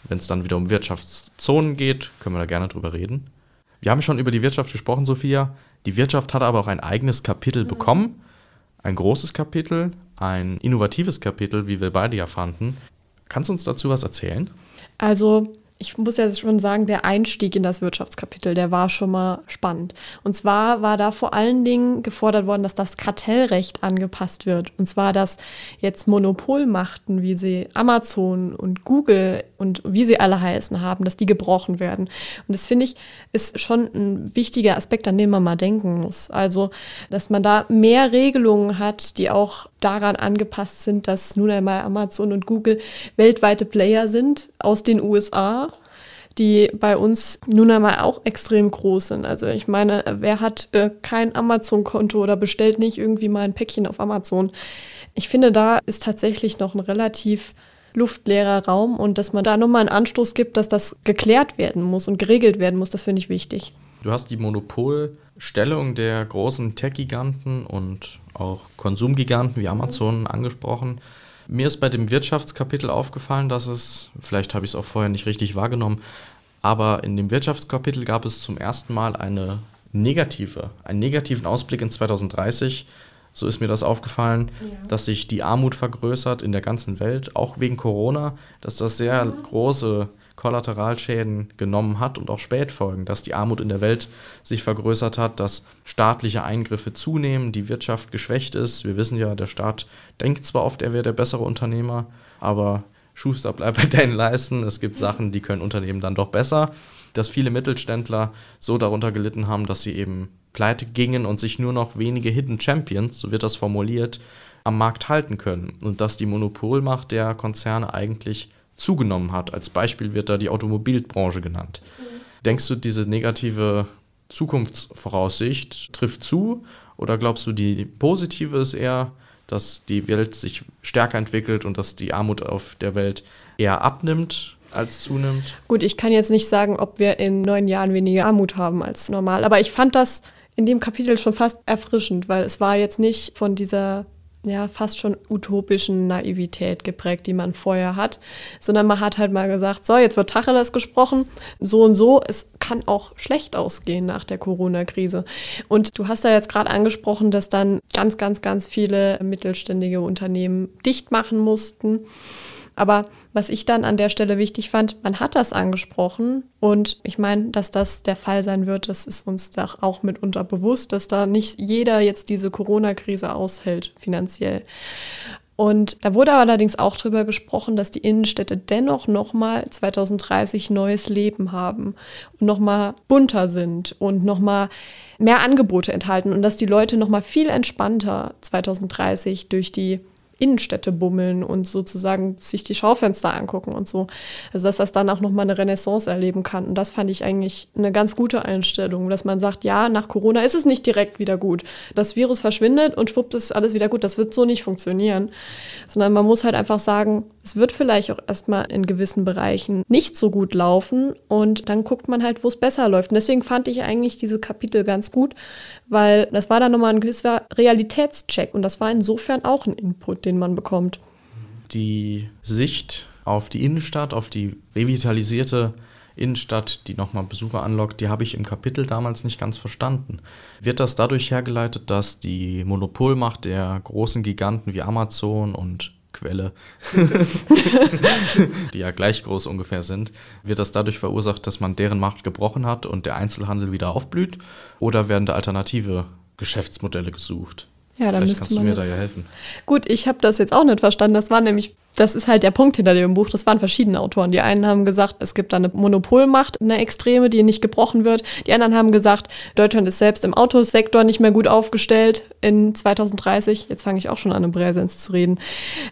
Wenn es dann wieder um Wirtschaftszonen geht, können wir da gerne drüber reden. Wir haben schon über die Wirtschaft gesprochen, Sophia. Die Wirtschaft hat aber auch ein eigenes Kapitel mhm. bekommen. Ein großes Kapitel, ein innovatives Kapitel, wie wir beide ja fanden. Kannst du uns dazu was erzählen? Also ich muss ja schon sagen, der Einstieg in das Wirtschaftskapitel, der war schon mal spannend. Und zwar war da vor allen Dingen gefordert worden, dass das Kartellrecht angepasst wird. Und zwar, dass jetzt Monopolmachten, wie sie Amazon und Google und wie sie alle heißen haben, dass die gebrochen werden. Und das finde ich ist schon ein wichtiger Aspekt, an den man mal denken muss. Also, dass man da mehr Regelungen hat, die auch daran angepasst sind, dass nun einmal Amazon und Google weltweite Player sind aus den USA die bei uns nun einmal auch extrem groß sind. Also ich meine, wer hat äh, kein Amazon-Konto oder bestellt nicht irgendwie mal ein Päckchen auf Amazon? Ich finde, da ist tatsächlich noch ein relativ luftleerer Raum und dass man da nochmal einen Anstoß gibt, dass das geklärt werden muss und geregelt werden muss, das finde ich wichtig. Du hast die Monopolstellung der großen Tech-Giganten und auch Konsumgiganten wie Amazon angesprochen. Mir ist bei dem Wirtschaftskapitel aufgefallen, dass es, vielleicht habe ich es auch vorher nicht richtig wahrgenommen, aber in dem Wirtschaftskapitel gab es zum ersten Mal eine negative, einen negativen Ausblick in 2030. So ist mir das aufgefallen, ja. dass sich die Armut vergrößert in der ganzen Welt, auch wegen Corona, dass das sehr mhm. große Kollateralschäden genommen hat und auch Spätfolgen, dass die Armut in der Welt sich vergrößert hat, dass staatliche Eingriffe zunehmen, die Wirtschaft geschwächt ist. Wir wissen ja, der Staat denkt zwar oft, er wäre der bessere Unternehmer, aber Schuster bleibt bei deinen Leisten. Es gibt Sachen, die können Unternehmen dann doch besser. Dass viele Mittelständler so darunter gelitten haben, dass sie eben pleite gingen und sich nur noch wenige Hidden Champions, so wird das formuliert, am Markt halten können. Und dass die Monopolmacht der Konzerne eigentlich zugenommen hat. Als Beispiel wird da die Automobilbranche genannt. Mhm. Denkst du, diese negative Zukunftsvoraussicht trifft zu oder glaubst du, die positive ist eher dass die Welt sich stärker entwickelt und dass die Armut auf der Welt eher abnimmt als zunimmt. Gut, ich kann jetzt nicht sagen, ob wir in neun Jahren weniger Armut haben als normal, aber ich fand das in dem Kapitel schon fast erfrischend, weil es war jetzt nicht von dieser ja, fast schon utopischen Naivität geprägt, die man vorher hat, sondern man hat halt mal gesagt, so, jetzt wird Tacheles gesprochen, so und so, es kann auch schlecht ausgehen nach der Corona-Krise. Und du hast ja jetzt gerade angesprochen, dass dann ganz, ganz, ganz viele mittelständige Unternehmen dicht machen mussten. Aber was ich dann an der Stelle wichtig fand, man hat das angesprochen und ich meine, dass das der Fall sein wird, das ist uns doch auch mitunter bewusst, dass da nicht jeder jetzt diese Corona-Krise aushält finanziell. Und da wurde allerdings auch darüber gesprochen, dass die Innenstädte dennoch nochmal 2030 neues Leben haben und nochmal bunter sind und nochmal mehr Angebote enthalten und dass die Leute nochmal viel entspannter 2030 durch die Innenstädte bummeln und sozusagen sich die Schaufenster angucken und so. Also dass das dann auch nochmal eine Renaissance erleben kann. Und das fand ich eigentlich eine ganz gute Einstellung, dass man sagt, ja, nach Corona ist es nicht direkt wieder gut. Das Virus verschwindet und schwuppt ist alles wieder gut. Das wird so nicht funktionieren. Sondern man muss halt einfach sagen, es wird vielleicht auch erstmal in gewissen Bereichen nicht so gut laufen und dann guckt man halt, wo es besser läuft. Und deswegen fand ich eigentlich diese Kapitel ganz gut, weil das war dann nochmal ein gewisser Realitätscheck und das war insofern auch ein Input, den man bekommt. Die Sicht auf die Innenstadt, auf die revitalisierte Innenstadt, die nochmal Besucher anlockt, die habe ich im Kapitel damals nicht ganz verstanden. Wird das dadurch hergeleitet, dass die Monopolmacht der großen Giganten wie Amazon und Quelle, die ja gleich groß ungefähr sind, wird das dadurch verursacht, dass man deren Macht gebrochen hat und der Einzelhandel wieder aufblüht? Oder werden da alternative Geschäftsmodelle gesucht? Ja, dann müsste man mir da ja helfen. Gut, ich habe das jetzt auch nicht verstanden. Das war nämlich, das ist halt der Punkt hinter dem Buch. Das waren verschiedene Autoren. Die einen haben gesagt, es gibt da eine Monopolmacht, eine Extreme, die nicht gebrochen wird. Die anderen haben gesagt, Deutschland ist selbst im Autosektor nicht mehr gut aufgestellt in 2030. Jetzt fange ich auch schon an, im Präsens zu reden.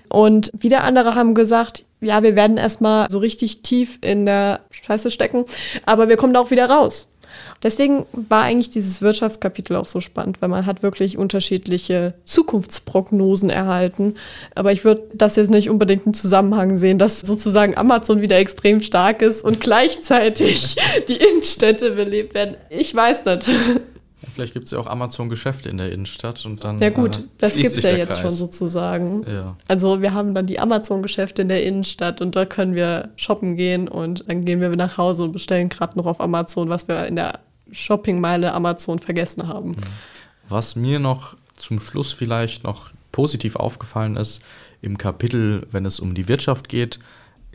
Und wieder andere haben gesagt, ja, wir werden erstmal so richtig tief in der Scheiße stecken, aber wir kommen da auch wieder raus. Deswegen war eigentlich dieses Wirtschaftskapitel auch so spannend, weil man hat wirklich unterschiedliche Zukunftsprognosen erhalten. Aber ich würde das jetzt nicht unbedingt im Zusammenhang sehen, dass sozusagen Amazon wieder extrem stark ist und gleichzeitig die Innenstädte belebt werden. Ich weiß nicht. Vielleicht gibt es ja auch Amazon-Geschäfte in der Innenstadt und dann. Ja, gut, äh, das gibt es ja jetzt Kreis. schon sozusagen. Ja. Also, wir haben dann die Amazon-Geschäfte in der Innenstadt und da können wir shoppen gehen und dann gehen wir nach Hause und bestellen gerade noch auf Amazon, was wir in der Shoppingmeile Amazon vergessen haben. Mhm. Was mir noch zum Schluss vielleicht noch positiv aufgefallen ist, im Kapitel, wenn es um die Wirtschaft geht,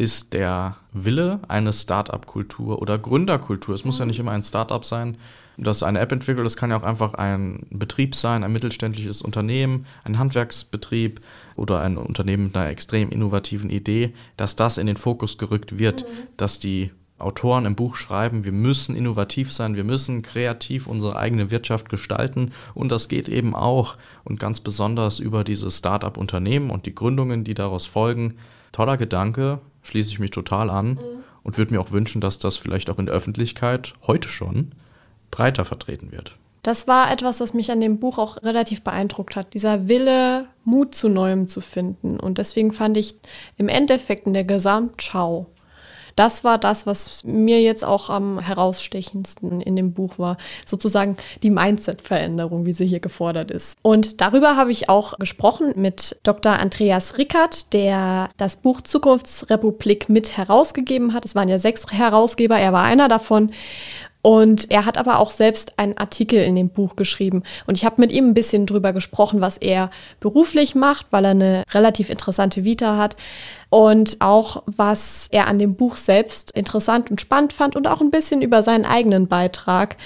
ist der Wille, eine Start-up-Kultur oder Gründerkultur, es muss ja nicht immer ein Start-up sein, das eine App entwickelt, das kann ja auch einfach ein Betrieb sein, ein mittelständisches Unternehmen, ein Handwerksbetrieb oder ein Unternehmen mit einer extrem innovativen Idee, dass das in den Fokus gerückt wird, mhm. dass die Autoren im Buch schreiben, wir müssen innovativ sein, wir müssen kreativ unsere eigene Wirtschaft gestalten. Und das geht eben auch und ganz besonders über diese Start-up-Unternehmen und die Gründungen, die daraus folgen. Toller Gedanke, schließe ich mich total an mhm. und würde mir auch wünschen, dass das vielleicht auch in der Öffentlichkeit heute schon breiter vertreten wird. Das war etwas, was mich an dem Buch auch relativ beeindruckt hat. Dieser Wille, Mut zu Neuem zu finden. Und deswegen fand ich im Endeffekt in der Gesamtschau das war das, was mir jetzt auch am herausstechendsten in dem Buch war. Sozusagen die Mindset-Veränderung, wie sie hier gefordert ist. Und darüber habe ich auch gesprochen mit Dr. Andreas Rickert, der das Buch Zukunftsrepublik mit herausgegeben hat. Es waren ja sechs Herausgeber, er war einer davon. Und er hat aber auch selbst einen Artikel in dem Buch geschrieben. Und ich habe mit ihm ein bisschen drüber gesprochen, was er beruflich macht, weil er eine relativ interessante Vita hat. Und auch, was er an dem Buch selbst interessant und spannend fand und auch ein bisschen über seinen eigenen Beitrag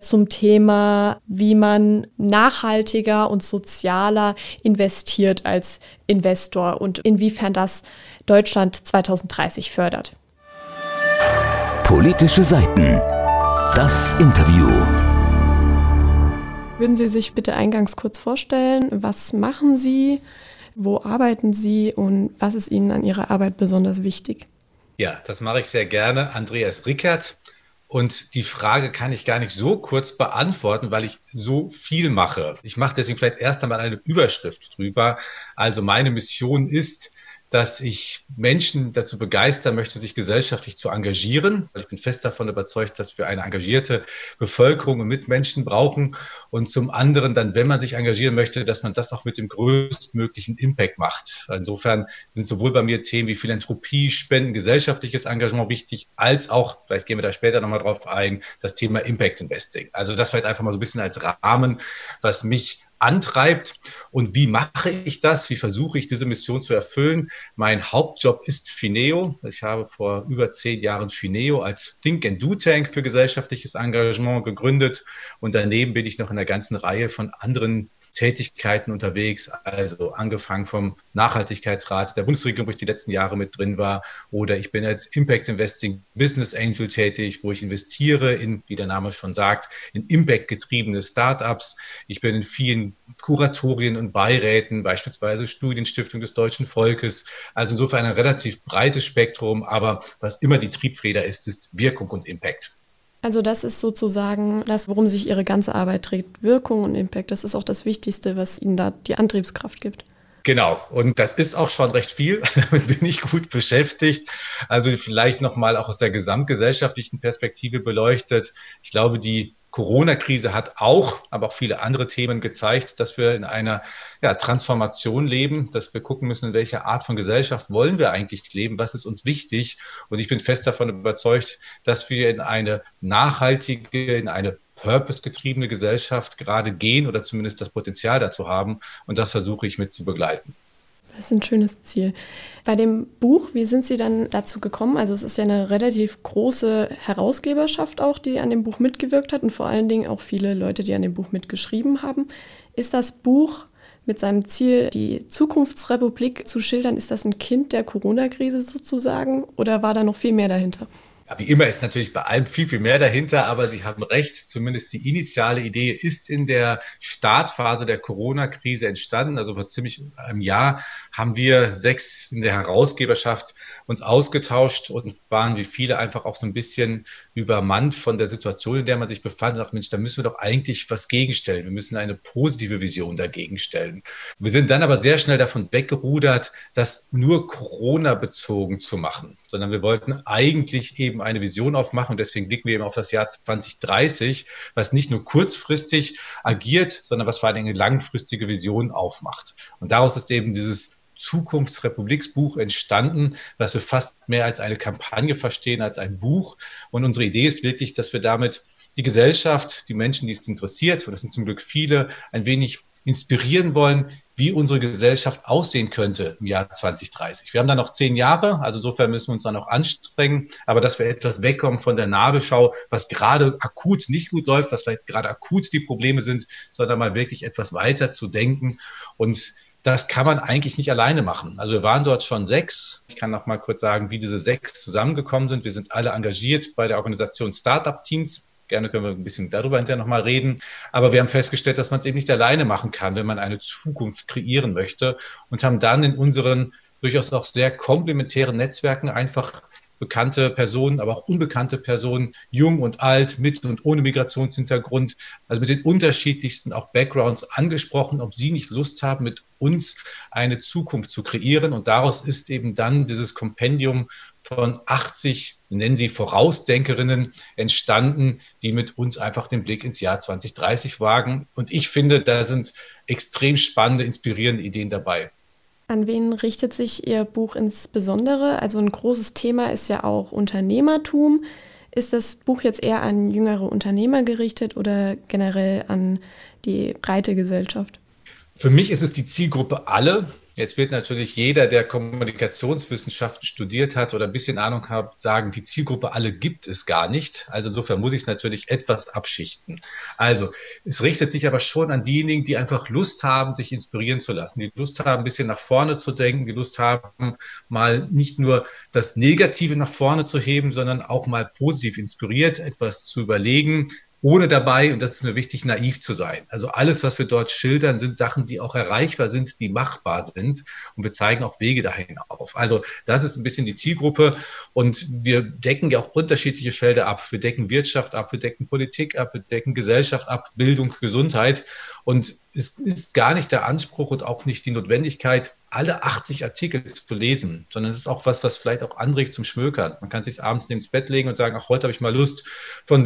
zum Thema, wie man nachhaltiger und sozialer investiert als Investor und inwiefern das Deutschland 2030 fördert. Politische Seiten das Interview. Würden Sie sich bitte eingangs kurz vorstellen, was machen Sie, wo arbeiten Sie und was ist Ihnen an Ihrer Arbeit besonders wichtig? Ja, das mache ich sehr gerne. Andreas Rickert Und die Frage kann ich gar nicht so kurz beantworten, weil ich so viel mache. Ich mache deswegen vielleicht erst einmal eine Überschrift drüber. Also meine Mission ist, dass ich Menschen dazu begeistern möchte, sich gesellschaftlich zu engagieren. Ich bin fest davon überzeugt, dass wir eine engagierte Bevölkerung und Mitmenschen brauchen. Und zum anderen dann, wenn man sich engagieren möchte, dass man das auch mit dem größtmöglichen Impact macht. Insofern sind sowohl bei mir Themen wie Philanthropie, Spenden, gesellschaftliches Engagement wichtig, als auch, vielleicht gehen wir da später nochmal drauf ein, das Thema Impact Investing. Also das vielleicht einfach mal so ein bisschen als Rahmen, was mich antreibt. Und wie mache ich das? Wie versuche ich diese Mission zu erfüllen? Mein Hauptjob ist Fineo. Ich habe vor über zehn Jahren Fineo als Think and Do Tank für gesellschaftliches Engagement gegründet. Und daneben bin ich noch in einer ganzen Reihe von anderen Tätigkeiten unterwegs, also angefangen vom Nachhaltigkeitsrat der Bundesregierung, wo ich die letzten Jahre mit drin war, oder ich bin als Impact Investing Business Angel tätig, wo ich investiere in, wie der Name schon sagt, in Impact getriebene Startups. Ich bin in vielen Kuratorien und Beiräten, beispielsweise Studienstiftung des deutschen Volkes. Also insofern ein relativ breites Spektrum, aber was immer die Triebfeder ist, ist Wirkung und Impact. Also das ist sozusagen das, worum sich Ihre ganze Arbeit trägt. Wirkung und Impact, das ist auch das Wichtigste, was Ihnen da die Antriebskraft gibt. Genau, und das ist auch schon recht viel. Damit bin ich gut beschäftigt. Also vielleicht nochmal auch aus der gesamtgesellschaftlichen Perspektive beleuchtet. Ich glaube, die Corona-Krise hat auch, aber auch viele andere Themen gezeigt, dass wir in einer ja, Transformation leben, dass wir gucken müssen, in welcher Art von Gesellschaft wollen wir eigentlich leben, was ist uns wichtig. Und ich bin fest davon überzeugt, dass wir in eine nachhaltige, in eine purpose-getriebene Gesellschaft gerade gehen oder zumindest das Potenzial dazu haben. Und das versuche ich mit zu begleiten. Das ist ein schönes Ziel. Bei dem Buch, wie sind Sie dann dazu gekommen? Also es ist ja eine relativ große Herausgeberschaft auch, die an dem Buch mitgewirkt hat und vor allen Dingen auch viele Leute, die an dem Buch mitgeschrieben haben. Ist das Buch mit seinem Ziel, die Zukunftsrepublik zu schildern, ist das ein Kind der Corona-Krise sozusagen oder war da noch viel mehr dahinter? Wie immer ist natürlich bei allem viel, viel mehr dahinter, aber Sie haben recht, zumindest die initiale Idee ist in der Startphase der Corona-Krise entstanden. Also vor ziemlich einem Jahr haben wir sechs in der Herausgeberschaft uns ausgetauscht und waren wie viele einfach auch so ein bisschen übermannt von der Situation, in der man sich befand. Und dachte, Mensch, da müssen wir doch eigentlich was gegenstellen. Wir müssen eine positive Vision dagegen stellen. Wir sind dann aber sehr schnell davon weggerudert, das nur Corona bezogen zu machen, sondern wir wollten eigentlich eben eine Vision aufmachen. Und deswegen blicken wir eben auf das Jahr 2030, was nicht nur kurzfristig agiert, sondern was vor allem eine langfristige Vision aufmacht. Und daraus ist eben dieses Zukunftsrepubliksbuch entstanden, was wir fast mehr als eine Kampagne verstehen, als ein Buch. Und unsere Idee ist wirklich, dass wir damit die Gesellschaft, die Menschen, die es interessiert, und das sind zum Glück viele, ein wenig inspirieren wollen, wie unsere Gesellschaft aussehen könnte im Jahr 2030. Wir haben da noch zehn Jahre, also insofern müssen wir uns da noch anstrengen, aber dass wir etwas wegkommen von der Nabelschau, was gerade akut nicht gut läuft, was vielleicht gerade akut die Probleme sind, sondern mal wirklich etwas weiter zu denken und das kann man eigentlich nicht alleine machen. Also wir waren dort schon sechs. Ich kann noch mal kurz sagen, wie diese sechs zusammengekommen sind. Wir sind alle engagiert bei der Organisation Startup Teams. Gerne können wir ein bisschen darüber hinterher nochmal reden. Aber wir haben festgestellt, dass man es eben nicht alleine machen kann, wenn man eine Zukunft kreieren möchte und haben dann in unseren durchaus auch sehr komplementären Netzwerken einfach bekannte Personen, aber auch unbekannte Personen, jung und alt, mit und ohne Migrationshintergrund, also mit den unterschiedlichsten auch Backgrounds angesprochen, ob sie nicht Lust haben, mit uns eine Zukunft zu kreieren. Und daraus ist eben dann dieses Kompendium von 80, nennen sie Vorausdenkerinnen, entstanden, die mit uns einfach den Blick ins Jahr 2030 wagen. Und ich finde, da sind extrem spannende, inspirierende Ideen dabei. An wen richtet sich Ihr Buch insbesondere? Also ein großes Thema ist ja auch Unternehmertum. Ist das Buch jetzt eher an jüngere Unternehmer gerichtet oder generell an die breite Gesellschaft? Für mich ist es die Zielgruppe alle. Jetzt wird natürlich jeder, der Kommunikationswissenschaften studiert hat oder ein bisschen Ahnung hat, sagen, die Zielgruppe alle gibt es gar nicht. Also insofern muss ich es natürlich etwas abschichten. Also es richtet sich aber schon an diejenigen, die einfach Lust haben, sich inspirieren zu lassen, die Lust haben, ein bisschen nach vorne zu denken, die Lust haben, mal nicht nur das Negative nach vorne zu heben, sondern auch mal positiv inspiriert, etwas zu überlegen, ohne dabei, und das ist mir wichtig, naiv zu sein. Also alles, was wir dort schildern, sind Sachen, die auch erreichbar sind, die machbar sind. Und wir zeigen auch Wege dahin auf. Also das ist ein bisschen die Zielgruppe. Und wir decken ja auch unterschiedliche Felder ab. Wir decken Wirtschaft ab, wir decken Politik ab, wir decken Gesellschaft ab, Bildung, Gesundheit. Und es ist gar nicht der Anspruch und auch nicht die Notwendigkeit, alle 80 Artikel zu lesen, sondern es ist auch was, was vielleicht auch anregt zum Schmökern. Man kann sich abends neben das Bett legen und sagen, ach, heute habe ich mal Lust, von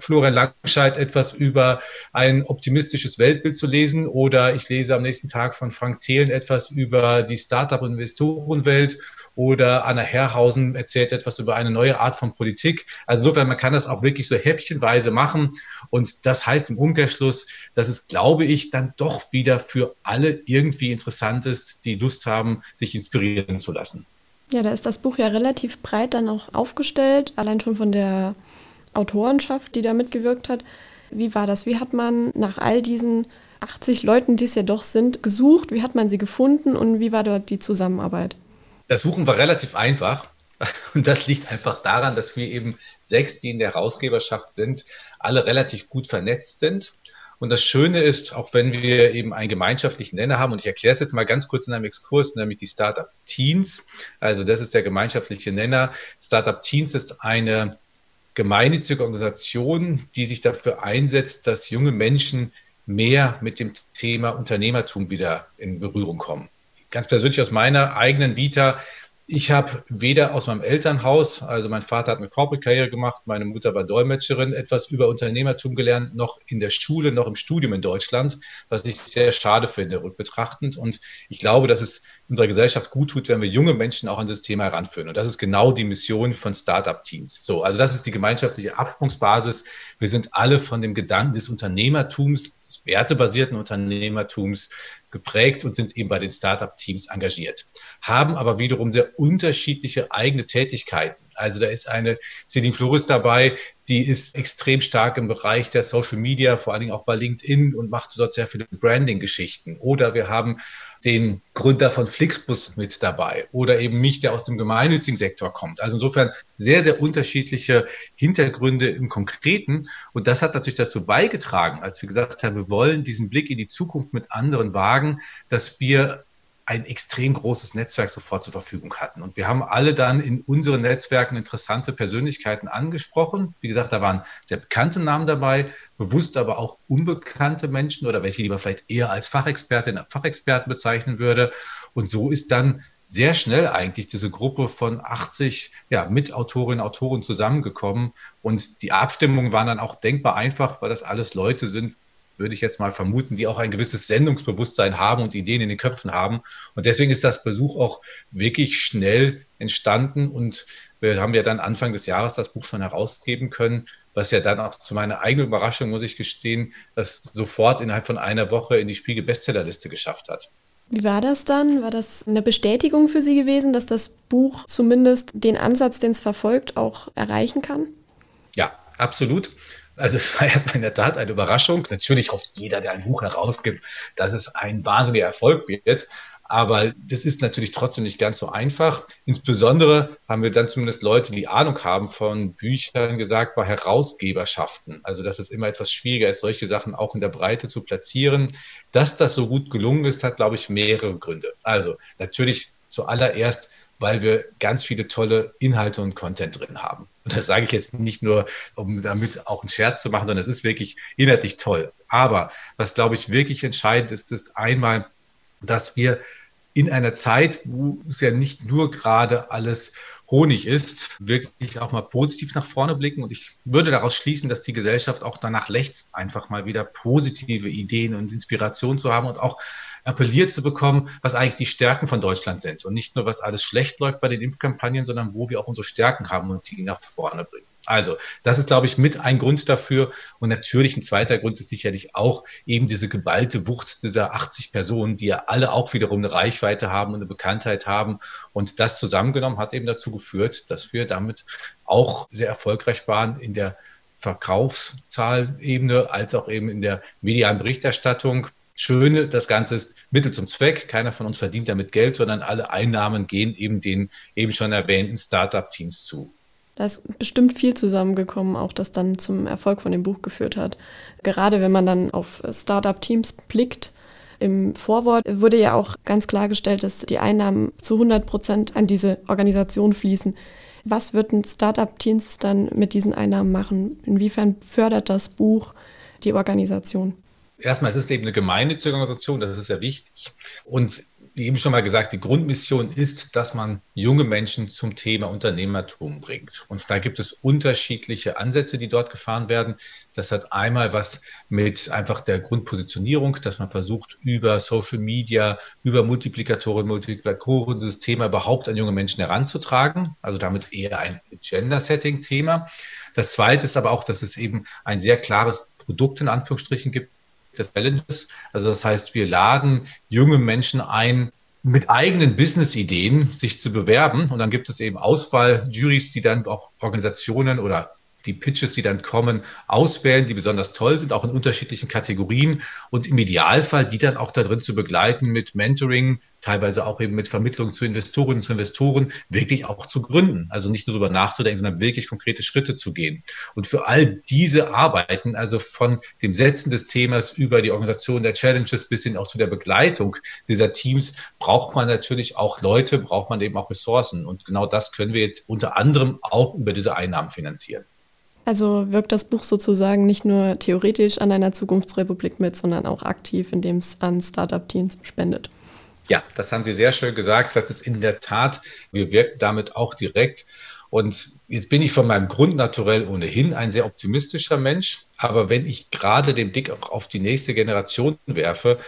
Florian Langscheid etwas über ein optimistisches Weltbild zu lesen oder ich lese am nächsten Tag von Frank Thelen etwas über die Startup- und Investorenwelt oder Anna Herrhausen erzählt etwas über eine neue Art von Politik. Also insofern, man kann das auch wirklich so häppchenweise machen. Und das heißt im Umkehrschluss, dass es, glaube ich, dann doch wieder für alle irgendwie interessant ist, die Lust haben, sich inspirieren zu lassen. Ja, da ist das Buch ja relativ breit dann auch aufgestellt, allein schon von der Autorenschaft, die da mitgewirkt hat. Wie war das? Wie hat man nach all diesen 80 Leuten, die es ja doch sind, gesucht? Wie hat man sie gefunden und wie war dort die Zusammenarbeit? Das Suchen war relativ einfach. Und das liegt einfach daran, dass wir eben sechs, die in der Herausgeberschaft sind, alle relativ gut vernetzt sind. Und das Schöne ist, auch wenn wir eben einen gemeinschaftlichen Nenner haben, und ich erkläre es jetzt mal ganz kurz in einem Exkurs, nämlich die Startup Teens. Also das ist der gemeinschaftliche Nenner. Startup Teens ist eine gemeinnützige Organisation, die sich dafür einsetzt, dass junge Menschen mehr mit dem Thema Unternehmertum wieder in Berührung kommen ganz persönlich aus meiner eigenen Vita. Ich habe weder aus meinem Elternhaus, also mein Vater hat eine Corporate Karriere gemacht, meine Mutter war Dolmetscherin, etwas über Unternehmertum gelernt, noch in der Schule, noch im Studium in Deutschland, was ich sehr schade finde, rückbetrachtend. Und ich glaube, dass es unserer Gesellschaft gut tut, wenn wir junge Menschen auch an das Thema heranführen. Und das ist genau die Mission von Startup-Teams. So, also das ist die gemeinschaftliche Absprungsbasis. Wir sind alle von dem Gedanken des Unternehmertums des wertebasierten Unternehmertums geprägt und sind eben bei den Startup-Teams engagiert, haben aber wiederum sehr unterschiedliche eigene Tätigkeiten. Also da ist eine Celine Flores dabei, die ist extrem stark im Bereich der Social Media, vor allen Dingen auch bei LinkedIn und macht dort sehr viele Branding-Geschichten. Oder wir haben den Gründer von Flixbus mit dabei oder eben mich, der aus dem gemeinnützigen Sektor kommt. Also insofern sehr, sehr unterschiedliche Hintergründe im Konkreten. Und das hat natürlich dazu beigetragen, als wir gesagt haben, wir wollen diesen Blick in die Zukunft mit anderen wagen, dass wir ein extrem großes Netzwerk sofort zur Verfügung hatten. Und wir haben alle dann in unseren Netzwerken interessante Persönlichkeiten angesprochen. Wie gesagt, da waren sehr bekannte Namen dabei, bewusst aber auch unbekannte Menschen oder welche, die man vielleicht eher als Fachexpertin, Fachexperten bezeichnen würde. Und so ist dann sehr schnell eigentlich diese Gruppe von 80 ja, Mitautorinnen und Autoren zusammengekommen. Und die Abstimmungen waren dann auch denkbar einfach, weil das alles Leute sind, würde ich jetzt mal vermuten, die auch ein gewisses Sendungsbewusstsein haben und Ideen in den Köpfen haben. Und deswegen ist das Besuch auch wirklich schnell entstanden und wir haben ja dann Anfang des Jahres das Buch schon herausgeben können, was ja dann auch zu meiner eigenen Überraschung, muss ich gestehen, das sofort innerhalb von einer Woche in die Spiegel-Bestsellerliste geschafft hat. Wie war das dann? War das eine Bestätigung für Sie gewesen, dass das Buch zumindest den Ansatz, den es verfolgt, auch erreichen kann? Ja, absolut. Also es war erstmal in der Tat eine Überraschung. Natürlich hofft jeder, der ein Buch herausgibt, dass es ein wahnsinniger Erfolg wird. Aber das ist natürlich trotzdem nicht ganz so einfach. Insbesondere haben wir dann zumindest Leute, die Ahnung haben von Büchern, gesagt, bei Herausgeberschaften. Also, dass es immer etwas schwieriger ist, solche Sachen auch in der Breite zu platzieren. Dass das so gut gelungen ist, hat, glaube ich, mehrere Gründe. Also, natürlich zuallererst weil wir ganz viele tolle Inhalte und Content drin haben. Und das sage ich jetzt nicht nur, um damit auch einen Scherz zu machen, sondern es ist wirklich inhaltlich toll. Aber was, glaube ich, wirklich entscheidend ist, ist einmal, dass wir in einer Zeit, wo es ja nicht nur gerade alles Honig ist, wirklich auch mal positiv nach vorne blicken. Und ich würde daraus schließen, dass die Gesellschaft auch danach lechzt, einfach mal wieder positive Ideen und Inspiration zu haben und auch appelliert zu bekommen, was eigentlich die Stärken von Deutschland sind. Und nicht nur, was alles schlecht läuft bei den Impfkampagnen, sondern wo wir auch unsere Stärken haben und die nach vorne bringen. Also, das ist, glaube ich, mit ein Grund dafür. Und natürlich ein zweiter Grund ist sicherlich auch eben diese geballte Wucht dieser 80 Personen, die ja alle auch wiederum eine Reichweite haben und eine Bekanntheit haben. Und das zusammengenommen hat eben dazu geführt, dass wir damit auch sehr erfolgreich waren in der Verkaufszahlebene als auch eben in der medialen Berichterstattung. Schöne, das Ganze ist Mittel zum Zweck. Keiner von uns verdient damit Geld, sondern alle Einnahmen gehen eben den eben schon erwähnten Startup-Teams zu. Da ist bestimmt viel zusammengekommen, auch das dann zum Erfolg von dem Buch geführt hat. Gerade wenn man dann auf Startup-Teams blickt, im Vorwort wurde ja auch ganz klargestellt, dass die Einnahmen zu 100 Prozent an diese Organisation fließen. Was wird ein Startup-Teams dann mit diesen Einnahmen machen? Inwiefern fördert das Buch die Organisation? Erstmal, es ist eben eine gemeinnützige Organisation, das ist sehr wichtig. Und wie eben schon mal gesagt, die Grundmission ist, dass man junge Menschen zum Thema Unternehmertum bringt. Und da gibt es unterschiedliche Ansätze, die dort gefahren werden. Das hat einmal was mit einfach der Grundpositionierung, dass man versucht, über Social Media, über Multiplikatoren, Multiplikatoren dieses Thema überhaupt an junge Menschen heranzutragen. Also damit eher ein Gender-Setting-Thema. Das zweite ist aber auch, dass es eben ein sehr klares Produkt in Anführungsstrichen gibt, des Challenges. Also das heißt, wir laden junge Menschen ein, mit eigenen Business-Ideen sich zu bewerben. Und dann gibt es eben Auswahljuries, die dann auch Organisationen oder die Pitches, die dann kommen, auswählen, die besonders toll sind, auch in unterschiedlichen Kategorien und im Idealfall die dann auch da drin zu begleiten mit Mentoring, teilweise auch eben mit Vermittlung zu Investorinnen, zu Investoren, wirklich auch zu gründen. Also nicht nur darüber nachzudenken, sondern wirklich konkrete Schritte zu gehen. Und für all diese Arbeiten, also von dem Setzen des Themas über die Organisation der Challenges bis hin auch zu der Begleitung dieser Teams, braucht man natürlich auch Leute, braucht man eben auch Ressourcen. Und genau das können wir jetzt unter anderem auch über diese Einnahmen finanzieren. Also wirkt das Buch sozusagen nicht nur theoretisch an einer Zukunftsrepublik mit, sondern auch aktiv, indem es an Startup-Teams spendet. Ja, das haben Sie sehr schön gesagt. Das ist in der Tat, wir wirken damit auch direkt. Und jetzt bin ich von meinem Grund naturell ohnehin ein sehr optimistischer Mensch. Aber wenn ich gerade den Blick auch auf die nächste Generation werfe,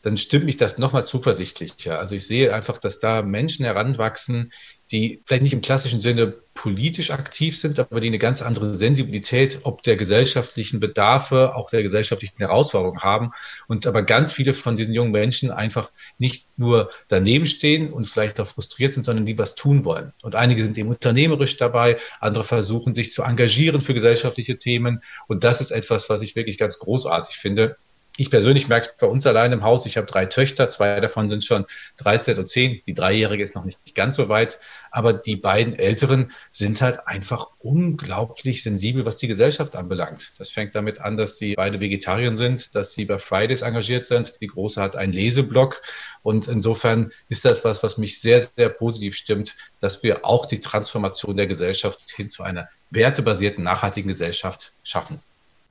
dann stimmt mich das nochmal zuversichtlicher. Also ich sehe einfach, dass da Menschen heranwachsen, die vielleicht nicht im klassischen Sinne politisch aktiv sind, aber die eine ganz andere Sensibilität ob der gesellschaftlichen Bedarfe, auch der gesellschaftlichen Herausforderungen haben. Und aber ganz viele von diesen jungen Menschen einfach nicht nur daneben stehen und vielleicht auch frustriert sind, sondern die was tun wollen. Und einige sind eben unternehmerisch dabei, andere versuchen sich zu engagieren für gesellschaftliche Themen. Und das ist etwas, was ich wirklich ganz großartig finde ich persönlich merke es bei uns allein im Haus. Ich habe drei Töchter, zwei davon sind schon 13 und 10. Die Dreijährige ist noch nicht ganz so weit. Aber die beiden Älteren sind halt einfach unglaublich sensibel, was die Gesellschaft anbelangt. Das fängt damit an, dass sie beide Vegetarier sind, dass sie bei Fridays engagiert sind. Die Große hat einen Leseblock. Und insofern ist das was, was mich sehr, sehr positiv stimmt, dass wir auch die Transformation der Gesellschaft hin zu einer wertebasierten, nachhaltigen Gesellschaft schaffen.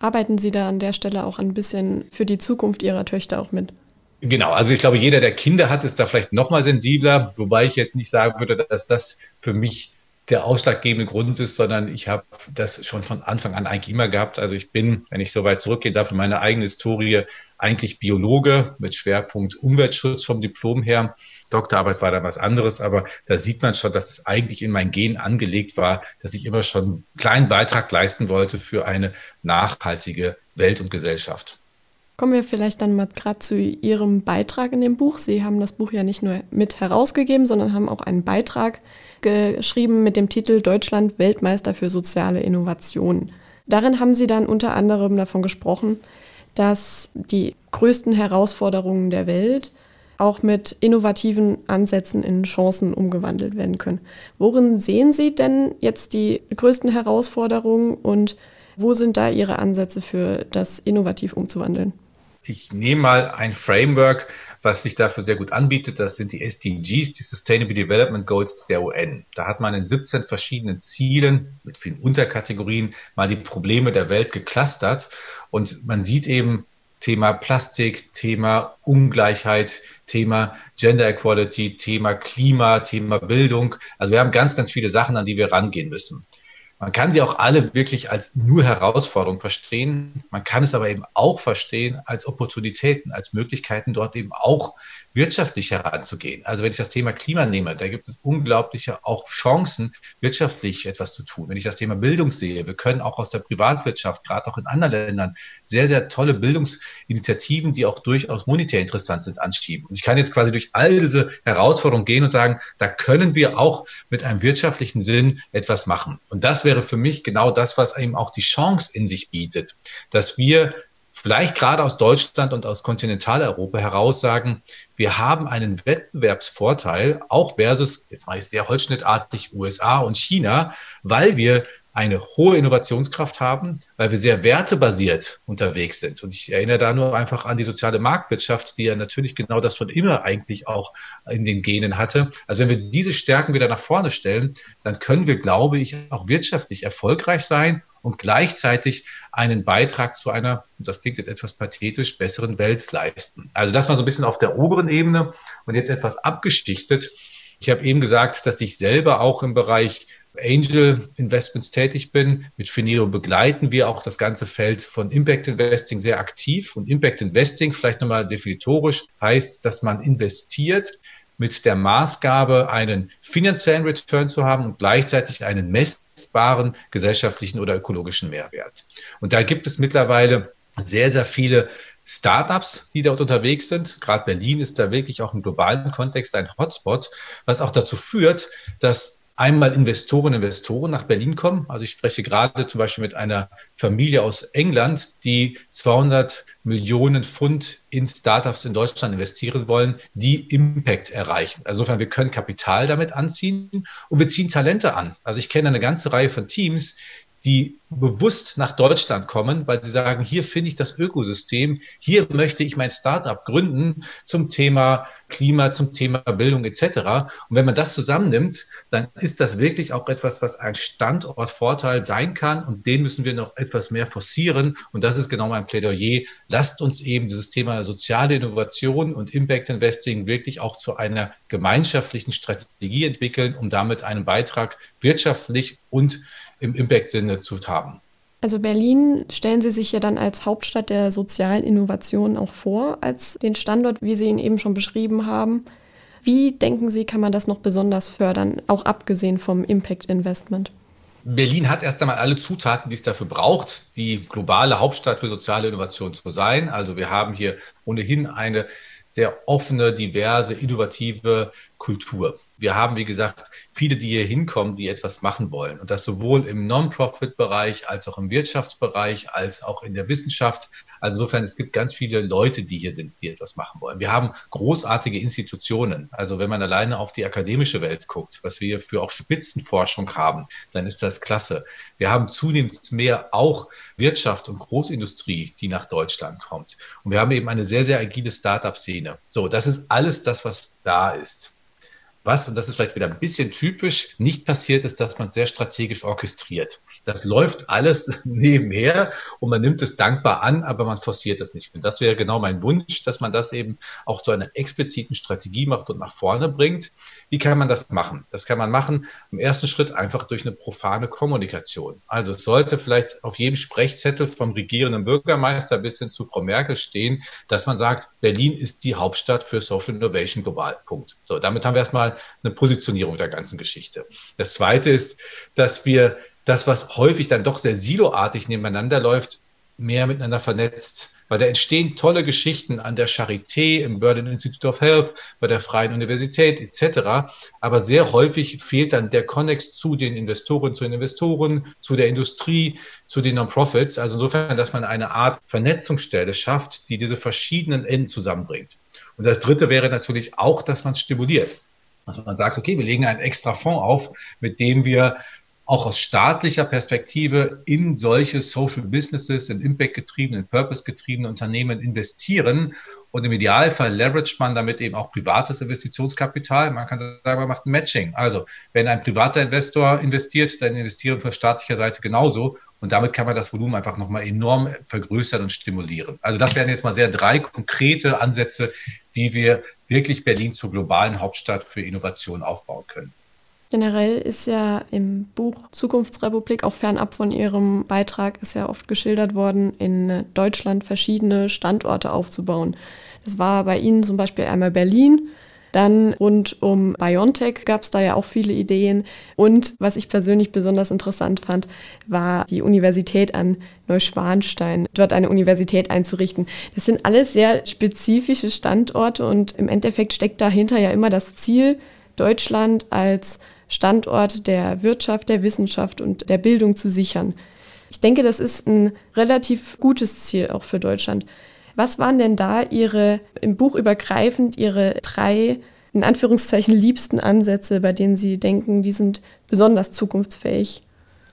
Arbeiten Sie da an der Stelle auch ein bisschen für die Zukunft Ihrer Töchter auch mit? Genau, also ich glaube, jeder, der Kinder hat, ist da vielleicht noch mal sensibler, wobei ich jetzt nicht sagen würde, dass das für mich der ausschlaggebende Grund ist, sondern ich habe das schon von Anfang an eigentlich immer gehabt. Also ich bin, wenn ich so weit zurückgehen darf, in meine eigene Historie eigentlich Biologe mit Schwerpunkt Umweltschutz vom Diplom her. Doktorarbeit war da was anderes, aber da sieht man schon, dass es eigentlich in mein Gen angelegt war, dass ich immer schon einen kleinen Beitrag leisten wollte für eine nachhaltige Welt und Gesellschaft. Kommen wir vielleicht dann mal gerade zu Ihrem Beitrag in dem Buch. Sie haben das Buch ja nicht nur mit herausgegeben, sondern haben auch einen Beitrag geschrieben mit dem Titel Deutschland Weltmeister für soziale Innovation. Darin haben Sie dann unter anderem davon gesprochen, dass die größten Herausforderungen der Welt auch mit innovativen Ansätzen in Chancen umgewandelt werden können. Worin sehen Sie denn jetzt die größten Herausforderungen und wo sind da Ihre Ansätze für das innovativ umzuwandeln? Ich nehme mal ein Framework, was sich dafür sehr gut anbietet. Das sind die SDGs, die Sustainable Development Goals der UN. Da hat man in 17 verschiedenen Zielen mit vielen Unterkategorien mal die Probleme der Welt geclustert. Und man sieht eben Thema Plastik, Thema Ungleichheit, Thema Gender Equality, Thema Klima, Thema Bildung. Also wir haben ganz, ganz viele Sachen, an die wir rangehen müssen. Man kann sie auch alle wirklich als nur Herausforderung verstehen. Man kann es aber eben auch verstehen als Opportunitäten, als Möglichkeiten, dort eben auch wirtschaftlich heranzugehen. Also wenn ich das Thema Klima nehme, da gibt es unglaubliche auch Chancen, wirtschaftlich etwas zu tun. Wenn ich das Thema Bildung sehe, wir können auch aus der Privatwirtschaft, gerade auch in anderen Ländern, sehr, sehr tolle Bildungsinitiativen, die auch durchaus monetär interessant sind, anschieben. Und ich kann jetzt quasi durch all diese Herausforderungen gehen und sagen, da können wir auch mit einem wirtschaftlichen Sinn etwas machen. Und das wäre für mich genau das, was eben auch die Chance in sich bietet, dass wir vielleicht gerade aus Deutschland und aus Kontinentaleuropa heraus sagen, wir haben einen Wettbewerbsvorteil, auch versus, jetzt mache ich sehr holzschnittartig, USA und China, weil wir eine hohe Innovationskraft haben, weil wir sehr wertebasiert unterwegs sind. Und ich erinnere da nur einfach an die soziale Marktwirtschaft, die ja natürlich genau das schon immer eigentlich auch in den Genen hatte. Also wenn wir diese Stärken wieder nach vorne stellen, dann können wir, glaube ich, auch wirtschaftlich erfolgreich sein und gleichzeitig einen Beitrag zu einer, das klingt jetzt etwas pathetisch, besseren Welt leisten. Also das mal so ein bisschen auf der oberen Ebene und jetzt etwas abgestichtet. Ich habe eben gesagt, dass ich selber auch im Bereich Angel Investments tätig bin. Mit Finero begleiten wir auch das ganze Feld von Impact Investing sehr aktiv. Und Impact Investing, vielleicht nochmal definitorisch, heißt, dass man investiert mit der Maßgabe, einen finanziellen Return zu haben und gleichzeitig einen messbaren gesellschaftlichen oder ökologischen Mehrwert. Und da gibt es mittlerweile sehr, sehr viele Startups, die dort unterwegs sind. Gerade Berlin ist da wirklich auch im globalen Kontext ein Hotspot, was auch dazu führt, dass einmal Investoren Investoren nach Berlin kommen. Also ich spreche gerade zum Beispiel mit einer Familie aus England, die 200 Millionen Pfund in Startups in Deutschland investieren wollen, die Impact erreichen. Also insofern, wir können Kapital damit anziehen und wir ziehen Talente an. Also ich kenne eine ganze Reihe von Teams, die bewusst nach Deutschland kommen, weil sie sagen, hier finde ich das Ökosystem, hier möchte ich mein Startup gründen zum Thema Klima, zum Thema Bildung etc. Und wenn man das zusammennimmt, dann ist das wirklich auch etwas, was ein Standortvorteil sein kann und den müssen wir noch etwas mehr forcieren und das ist genau mein Plädoyer. Lasst uns eben dieses Thema soziale Innovation und Impact Investing wirklich auch zu einer gemeinschaftlichen Strategie entwickeln, um damit einen Beitrag wirtschaftlich und im Impact-Sinne zu haben. Also Berlin stellen Sie sich ja dann als Hauptstadt der sozialen Innovation auch vor, als den Standort, wie Sie ihn eben schon beschrieben haben. Wie denken Sie, kann man das noch besonders fördern, auch abgesehen vom Impact Investment? Berlin hat erst einmal alle Zutaten, die es dafür braucht, die globale Hauptstadt für soziale Innovation zu sein. Also wir haben hier ohnehin eine sehr offene, diverse, innovative Kultur wir haben, wie gesagt, viele, die hier hinkommen, die etwas machen wollen. Und das sowohl im Non-Profit-Bereich als auch im Wirtschaftsbereich, als auch in der Wissenschaft. Also insofern, es gibt ganz viele Leute, die hier sind, die etwas machen wollen. Wir haben großartige Institutionen. Also wenn man alleine auf die akademische Welt guckt, was wir für auch Spitzenforschung haben, dann ist das klasse. Wir haben zunehmend mehr auch Wirtschaft und Großindustrie, die nach Deutschland kommt. Und wir haben eben eine sehr, sehr agile Start-up-Szene. So, das ist alles das, was da ist. Was, und das ist vielleicht wieder ein bisschen typisch, nicht passiert ist, dass man sehr strategisch orchestriert. Das läuft alles nebenher und man nimmt es dankbar an, aber man forciert es nicht. Und das wäre genau mein Wunsch, dass man das eben auch zu einer expliziten Strategie macht und nach vorne bringt. Wie kann man das machen? Das kann man machen im ersten Schritt einfach durch eine profane Kommunikation. Also es sollte vielleicht auf jedem Sprechzettel vom regierenden Bürgermeister bis hin zu Frau Merkel stehen, dass man sagt, Berlin ist die Hauptstadt für Social Innovation global. Punkt. So, damit haben wir erstmal eine Positionierung der ganzen Geschichte. Das Zweite ist, dass wir das, was häufig dann doch sehr siloartig nebeneinander läuft, mehr miteinander vernetzt. Weil da entstehen tolle Geschichten an der Charité, im Berlin Institute of Health, bei der Freien Universität etc. Aber sehr häufig fehlt dann der Konnex zu den Investoren, zu den Investoren, zu der Industrie, zu den Non-Profits. Also insofern, dass man eine Art Vernetzungsstelle schafft, die diese verschiedenen Enden zusammenbringt. Und das Dritte wäre natürlich auch, dass man stimuliert. Also man sagt, okay, wir legen einen extra Fonds auf, mit dem wir auch aus staatlicher Perspektive in solche Social Businesses, in Impact-getriebene, in Purpose-getriebene Unternehmen investieren. Und im Idealfall leveragt man damit eben auch privates Investitionskapital. Man kann sagen, man macht ein Matching. Also wenn ein privater Investor investiert, dann investieren von staatlicher Seite genauso. Und damit kann man das Volumen einfach nochmal enorm vergrößern und stimulieren. Also das wären jetzt mal sehr drei konkrete Ansätze, wie wir wirklich Berlin zur globalen Hauptstadt für Innovation aufbauen können. Generell ist ja im Buch Zukunftsrepublik, auch fernab von Ihrem Beitrag, ist ja oft geschildert worden, in Deutschland verschiedene Standorte aufzubauen. Das war bei Ihnen zum Beispiel einmal Berlin, dann rund um BioNTech gab es da ja auch viele Ideen. Und was ich persönlich besonders interessant fand, war die Universität an Neuschwanstein, dort eine Universität einzurichten. Das sind alles sehr spezifische Standorte und im Endeffekt steckt dahinter ja immer das Ziel, Deutschland als Standort der Wirtschaft, der Wissenschaft und der Bildung zu sichern. Ich denke, das ist ein relativ gutes Ziel auch für Deutschland. Was waren denn da Ihre, im Buch übergreifend, Ihre drei, in Anführungszeichen, liebsten Ansätze, bei denen Sie denken, die sind besonders zukunftsfähig?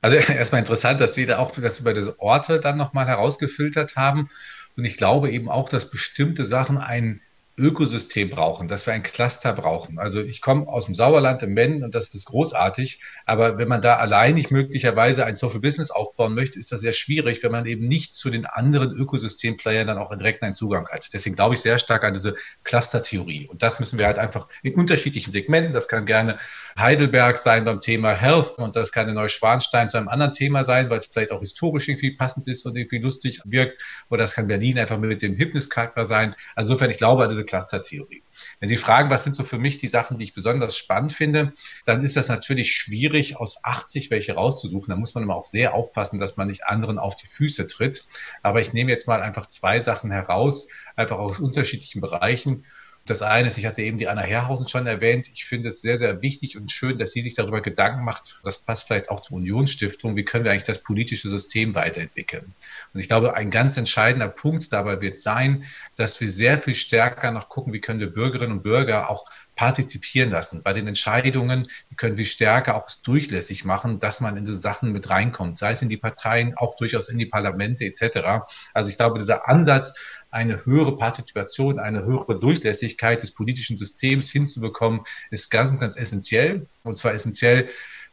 Also erstmal interessant, dass Sie da auch das über diese Orte dann nochmal herausgefiltert haben. Und ich glaube eben auch, dass bestimmte Sachen einen Ökosystem brauchen, dass wir ein Cluster brauchen. Also ich komme aus dem Sauerland im Menden und das ist großartig, aber wenn man da allein nicht möglicherweise ein Social Business aufbauen möchte, ist das sehr schwierig, wenn man eben nicht zu den anderen Ökosystemplayern dann auch direkt einen Zugang hat. Deswegen glaube ich sehr stark an diese Cluster-Theorie und das müssen wir halt einfach in unterschiedlichen Segmenten, das kann gerne Heidelberg sein beim Thema Health und das kann in Neuschwanstein zu einem anderen Thema sein, weil es vielleicht auch historisch irgendwie passend ist und irgendwie lustig wirkt oder das kann Berlin einfach mit dem Hypnischarakter sein. Also insofern, ich glaube an diese Cluster-Theorie. Wenn Sie fragen, was sind so für mich die Sachen, die ich besonders spannend finde, dann ist das natürlich schwierig, aus 80 welche rauszusuchen. Da muss man immer auch sehr aufpassen, dass man nicht anderen auf die Füße tritt. Aber ich nehme jetzt mal einfach zwei Sachen heraus, einfach aus unterschiedlichen Bereichen. Das eine ist, ich hatte eben die Anna Herrhausen schon erwähnt. Ich finde es sehr, sehr wichtig und schön, dass sie sich darüber Gedanken macht. Das passt vielleicht auch zur Unionsstiftung. Wie können wir eigentlich das politische System weiterentwickeln? Und ich glaube, ein ganz entscheidender Punkt dabei wird sein, dass wir sehr viel stärker noch gucken, wie können wir Bürgerinnen und Bürger auch partizipieren lassen. Bei den Entscheidungen wie können wir stärker auch durchlässig machen, dass man in diese Sachen mit reinkommt, sei es in die Parteien, auch durchaus in die Parlamente etc. Also ich glaube, dieser Ansatz, eine höhere Partizipation, eine höhere Durchlässigkeit des politischen Systems hinzubekommen, ist ganz, ganz essentiell. Und zwar essentiell,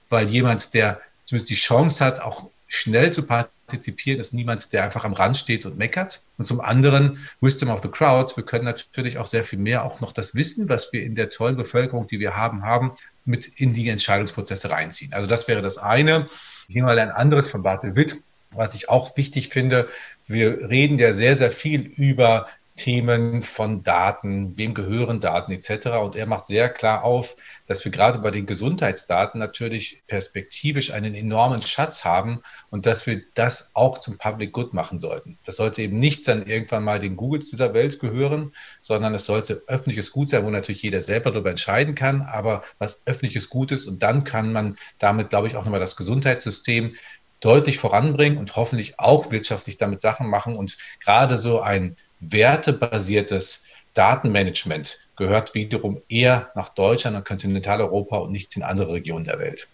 weil jemand, der zumindest die Chance hat, auch schnell zu partizipieren, ist niemand, der einfach am Rand steht und meckert. Und zum anderen Wisdom of the Crowd. Wir können natürlich auch sehr viel mehr auch noch das Wissen, was wir in der tollen Bevölkerung, die wir haben, haben, mit in die Entscheidungsprozesse reinziehen. Also das wäre das eine. Ich nehme mal ein anderes von Barte Witt, was ich auch wichtig finde. Wir reden ja sehr, sehr viel über Themen von Daten, wem gehören Daten etc. Und er macht sehr klar auf, dass wir gerade bei den Gesundheitsdaten natürlich perspektivisch einen enormen Schatz haben und dass wir das auch zum Public Good machen sollten. Das sollte eben nicht dann irgendwann mal den Googles dieser Welt gehören, sondern es sollte öffentliches Gut sein, wo natürlich jeder selber darüber entscheiden kann, aber was öffentliches Gut ist. Und dann kann man damit, glaube ich, auch nochmal das Gesundheitssystem deutlich voranbringen und hoffentlich auch wirtschaftlich damit Sachen machen. Und gerade so ein wertebasiertes Datenmanagement gehört wiederum eher nach Deutschland und Kontinentaleuropa und nicht in andere Regionen der Welt.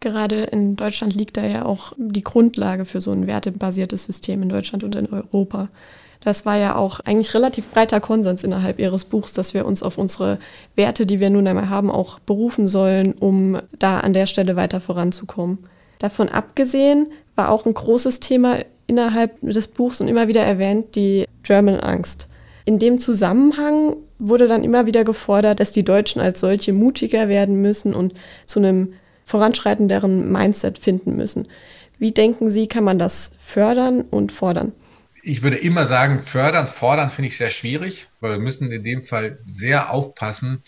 Gerade in Deutschland liegt da ja auch die Grundlage für so ein wertebasiertes System in Deutschland und in Europa. Das war ja auch eigentlich relativ breiter Konsens innerhalb Ihres Buchs, dass wir uns auf unsere Werte, die wir nun einmal haben, auch berufen sollen, um da an der Stelle weiter voranzukommen. Davon abgesehen war auch ein großes Thema innerhalb des Buchs und immer wieder erwähnt, die German Angst. In dem Zusammenhang wurde dann immer wieder gefordert, dass die Deutschen als solche mutiger werden müssen und zu einem voranschreitenderen Mindset finden müssen. Wie denken Sie, kann man das fördern und fordern? Ich würde immer sagen, fördern, fordern finde ich sehr schwierig, weil wir müssen in dem Fall sehr aufpassen,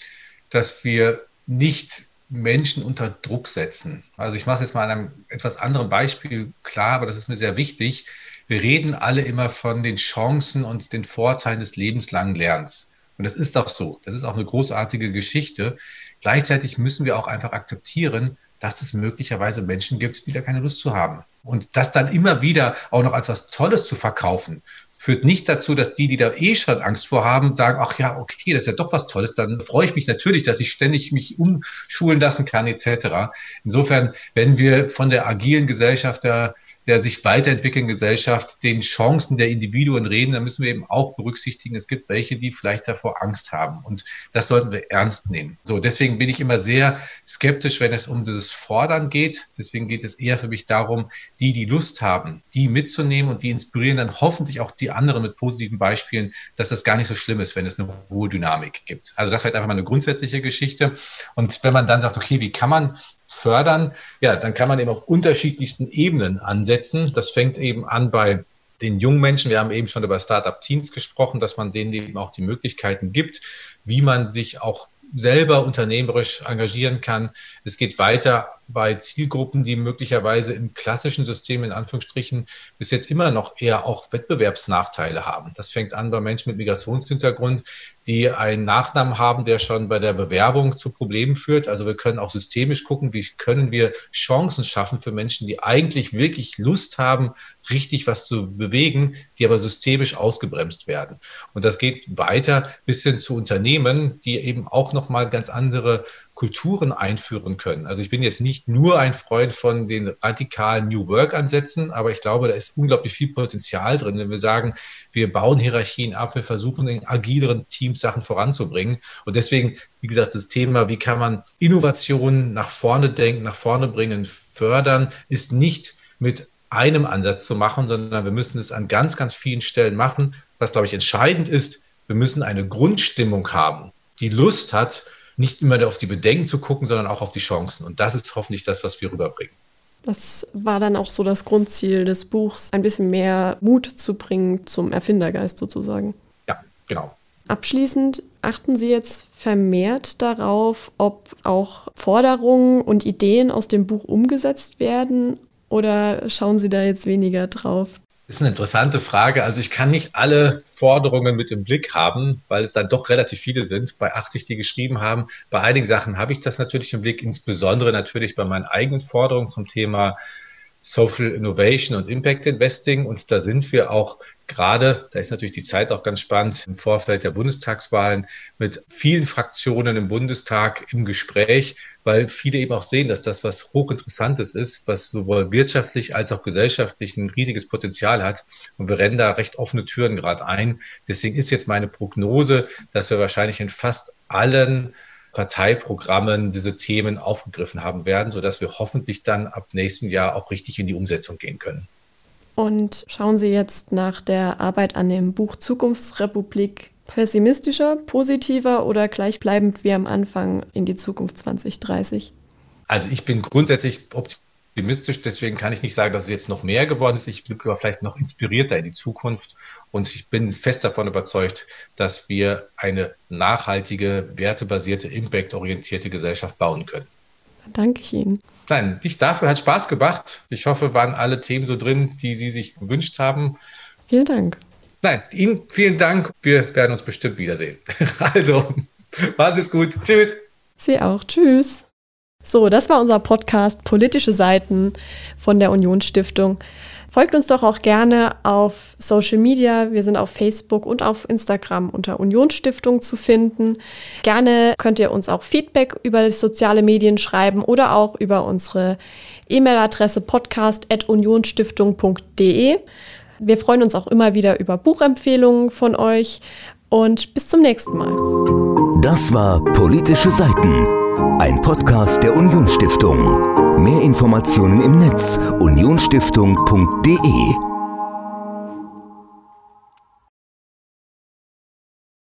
dass wir nicht Menschen unter Druck setzen. Also ich mache es jetzt mal an einem etwas anderen Beispiel klar, aber das ist mir sehr wichtig. Wir reden alle immer von den Chancen und den Vorteilen des lebenslangen Lernens. Und das ist auch so. Das ist auch eine großartige Geschichte. Gleichzeitig müssen wir auch einfach akzeptieren, dass es möglicherweise Menschen gibt, die da keine Lust zu haben. Und das dann immer wieder auch noch als was Tolles zu verkaufen, führt nicht dazu, dass die, die da eh schon Angst vor haben, sagen, ach ja, okay, das ist ja doch was Tolles, dann freue ich mich natürlich, dass ich ständig mich umschulen lassen kann, etc. Insofern, wenn wir von der agilen Gesellschaft da der sich weiterentwickelnden Gesellschaft den Chancen der Individuen reden, dann müssen wir eben auch berücksichtigen, es gibt welche, die vielleicht davor Angst haben. Und das sollten wir ernst nehmen. So, deswegen bin ich immer sehr skeptisch, wenn es um dieses Fordern geht. Deswegen geht es eher für mich darum, die, die Lust haben, die mitzunehmen und die inspirieren dann hoffentlich auch die anderen mit positiven Beispielen, dass das gar nicht so schlimm ist, wenn es eine hohe Dynamik gibt. Also das ist halt einfach mal eine grundsätzliche Geschichte. Und wenn man dann sagt, okay, wie kann man fördern, ja, dann kann man eben auf unterschiedlichsten Ebenen ansetzen. Das fängt eben an bei den jungen Menschen. Wir haben eben schon über Startup-Teams gesprochen, dass man denen eben auch die Möglichkeiten gibt, wie man sich auch selber unternehmerisch engagieren kann. Es geht weiter bei Zielgruppen, die möglicherweise im klassischen System in Anführungsstrichen bis jetzt immer noch eher auch Wettbewerbsnachteile haben. Das fängt an bei Menschen mit Migrationshintergrund, die einen Nachnamen haben, der schon bei der Bewerbung zu Problemen führt. Also wir können auch systemisch gucken, wie können wir Chancen schaffen für Menschen, die eigentlich wirklich Lust haben, richtig was zu bewegen, die aber systemisch ausgebremst werden. Und das geht weiter bis hin zu Unternehmen, die eben auch nochmal ganz andere Kulturen einführen können. Also ich bin jetzt nicht nur ein Freund von den radikalen New Work-Ansätzen, aber ich glaube, da ist unglaublich viel Potenzial drin, wenn wir sagen, wir bauen Hierarchien ab, wir versuchen in agileren Teams Sachen voranzubringen. Und deswegen, wie gesagt, das Thema, wie kann man Innovationen nach vorne denken, nach vorne bringen, fördern, ist nicht mit einem Ansatz zu machen, sondern wir müssen es an ganz, ganz vielen Stellen machen. Was, glaube ich, entscheidend ist, wir müssen eine Grundstimmung haben, die Lust hat, nicht immer auf die Bedenken zu gucken, sondern auch auf die Chancen. Und das ist hoffentlich das, was wir rüberbringen. Das war dann auch so das Grundziel des Buchs, ein bisschen mehr Mut zu bringen zum Erfindergeist sozusagen. Ja, genau. Abschließend achten Sie jetzt vermehrt darauf, ob auch Forderungen und Ideen aus dem Buch umgesetzt werden oder schauen Sie da jetzt weniger drauf? Das ist eine interessante Frage. Also ich kann nicht alle Forderungen mit im Blick haben, weil es dann doch relativ viele sind. Bei 80, die geschrieben haben. Bei einigen Sachen habe ich das natürlich im Blick, insbesondere natürlich bei meinen eigenen Forderungen zum Thema Social Innovation und Impact Investing. Und da sind wir auch gerade, da ist natürlich die Zeit auch ganz spannend, im Vorfeld der Bundestagswahlen mit vielen Fraktionen im Bundestag im Gespräch, weil viele eben auch sehen, dass das was hochinteressantes ist, was sowohl wirtschaftlich als auch gesellschaftlich ein riesiges Potenzial hat. Und wir rennen da recht offene Türen gerade ein. Deswegen ist jetzt meine Prognose, dass wir wahrscheinlich in fast allen Parteiprogrammen diese Themen aufgegriffen haben werden, sodass wir hoffentlich dann ab nächstem Jahr auch richtig in die Umsetzung gehen können. Und schauen Sie jetzt nach der Arbeit an dem Buch Zukunftsrepublik pessimistischer, positiver oder gleichbleibend wie am Anfang in die Zukunft 2030? Also ich bin grundsätzlich optimistisch optimistisch. Deswegen kann ich nicht sagen, dass es jetzt noch mehr geworden ist. Ich bin aber vielleicht noch inspirierter in die Zukunft. Und ich bin fest davon überzeugt, dass wir eine nachhaltige, wertebasierte, impactorientierte Gesellschaft bauen können. Danke ich Ihnen. Nein, dich dafür hat Spaß gemacht. Ich hoffe, waren alle Themen so drin, die Sie sich gewünscht haben. Vielen Dank. Nein, Ihnen vielen Dank. Wir werden uns bestimmt wiedersehen. Also, macht es gut. Tschüss. Sie auch. Tschüss. So, das war unser Podcast Politische Seiten von der Unionsstiftung. Folgt uns doch auch gerne auf Social Media. Wir sind auf Facebook und auf Instagram unter Unionsstiftung zu finden. Gerne könnt ihr uns auch Feedback über soziale Medien schreiben oder auch über unsere E-Mail-Adresse podcast.unionstiftung.de. Wir freuen uns auch immer wieder über Buchempfehlungen von euch und bis zum nächsten Mal. Das war Politische Seiten ein Podcast der Unionsstiftung. Mehr Informationen im Netz unionsstiftung.de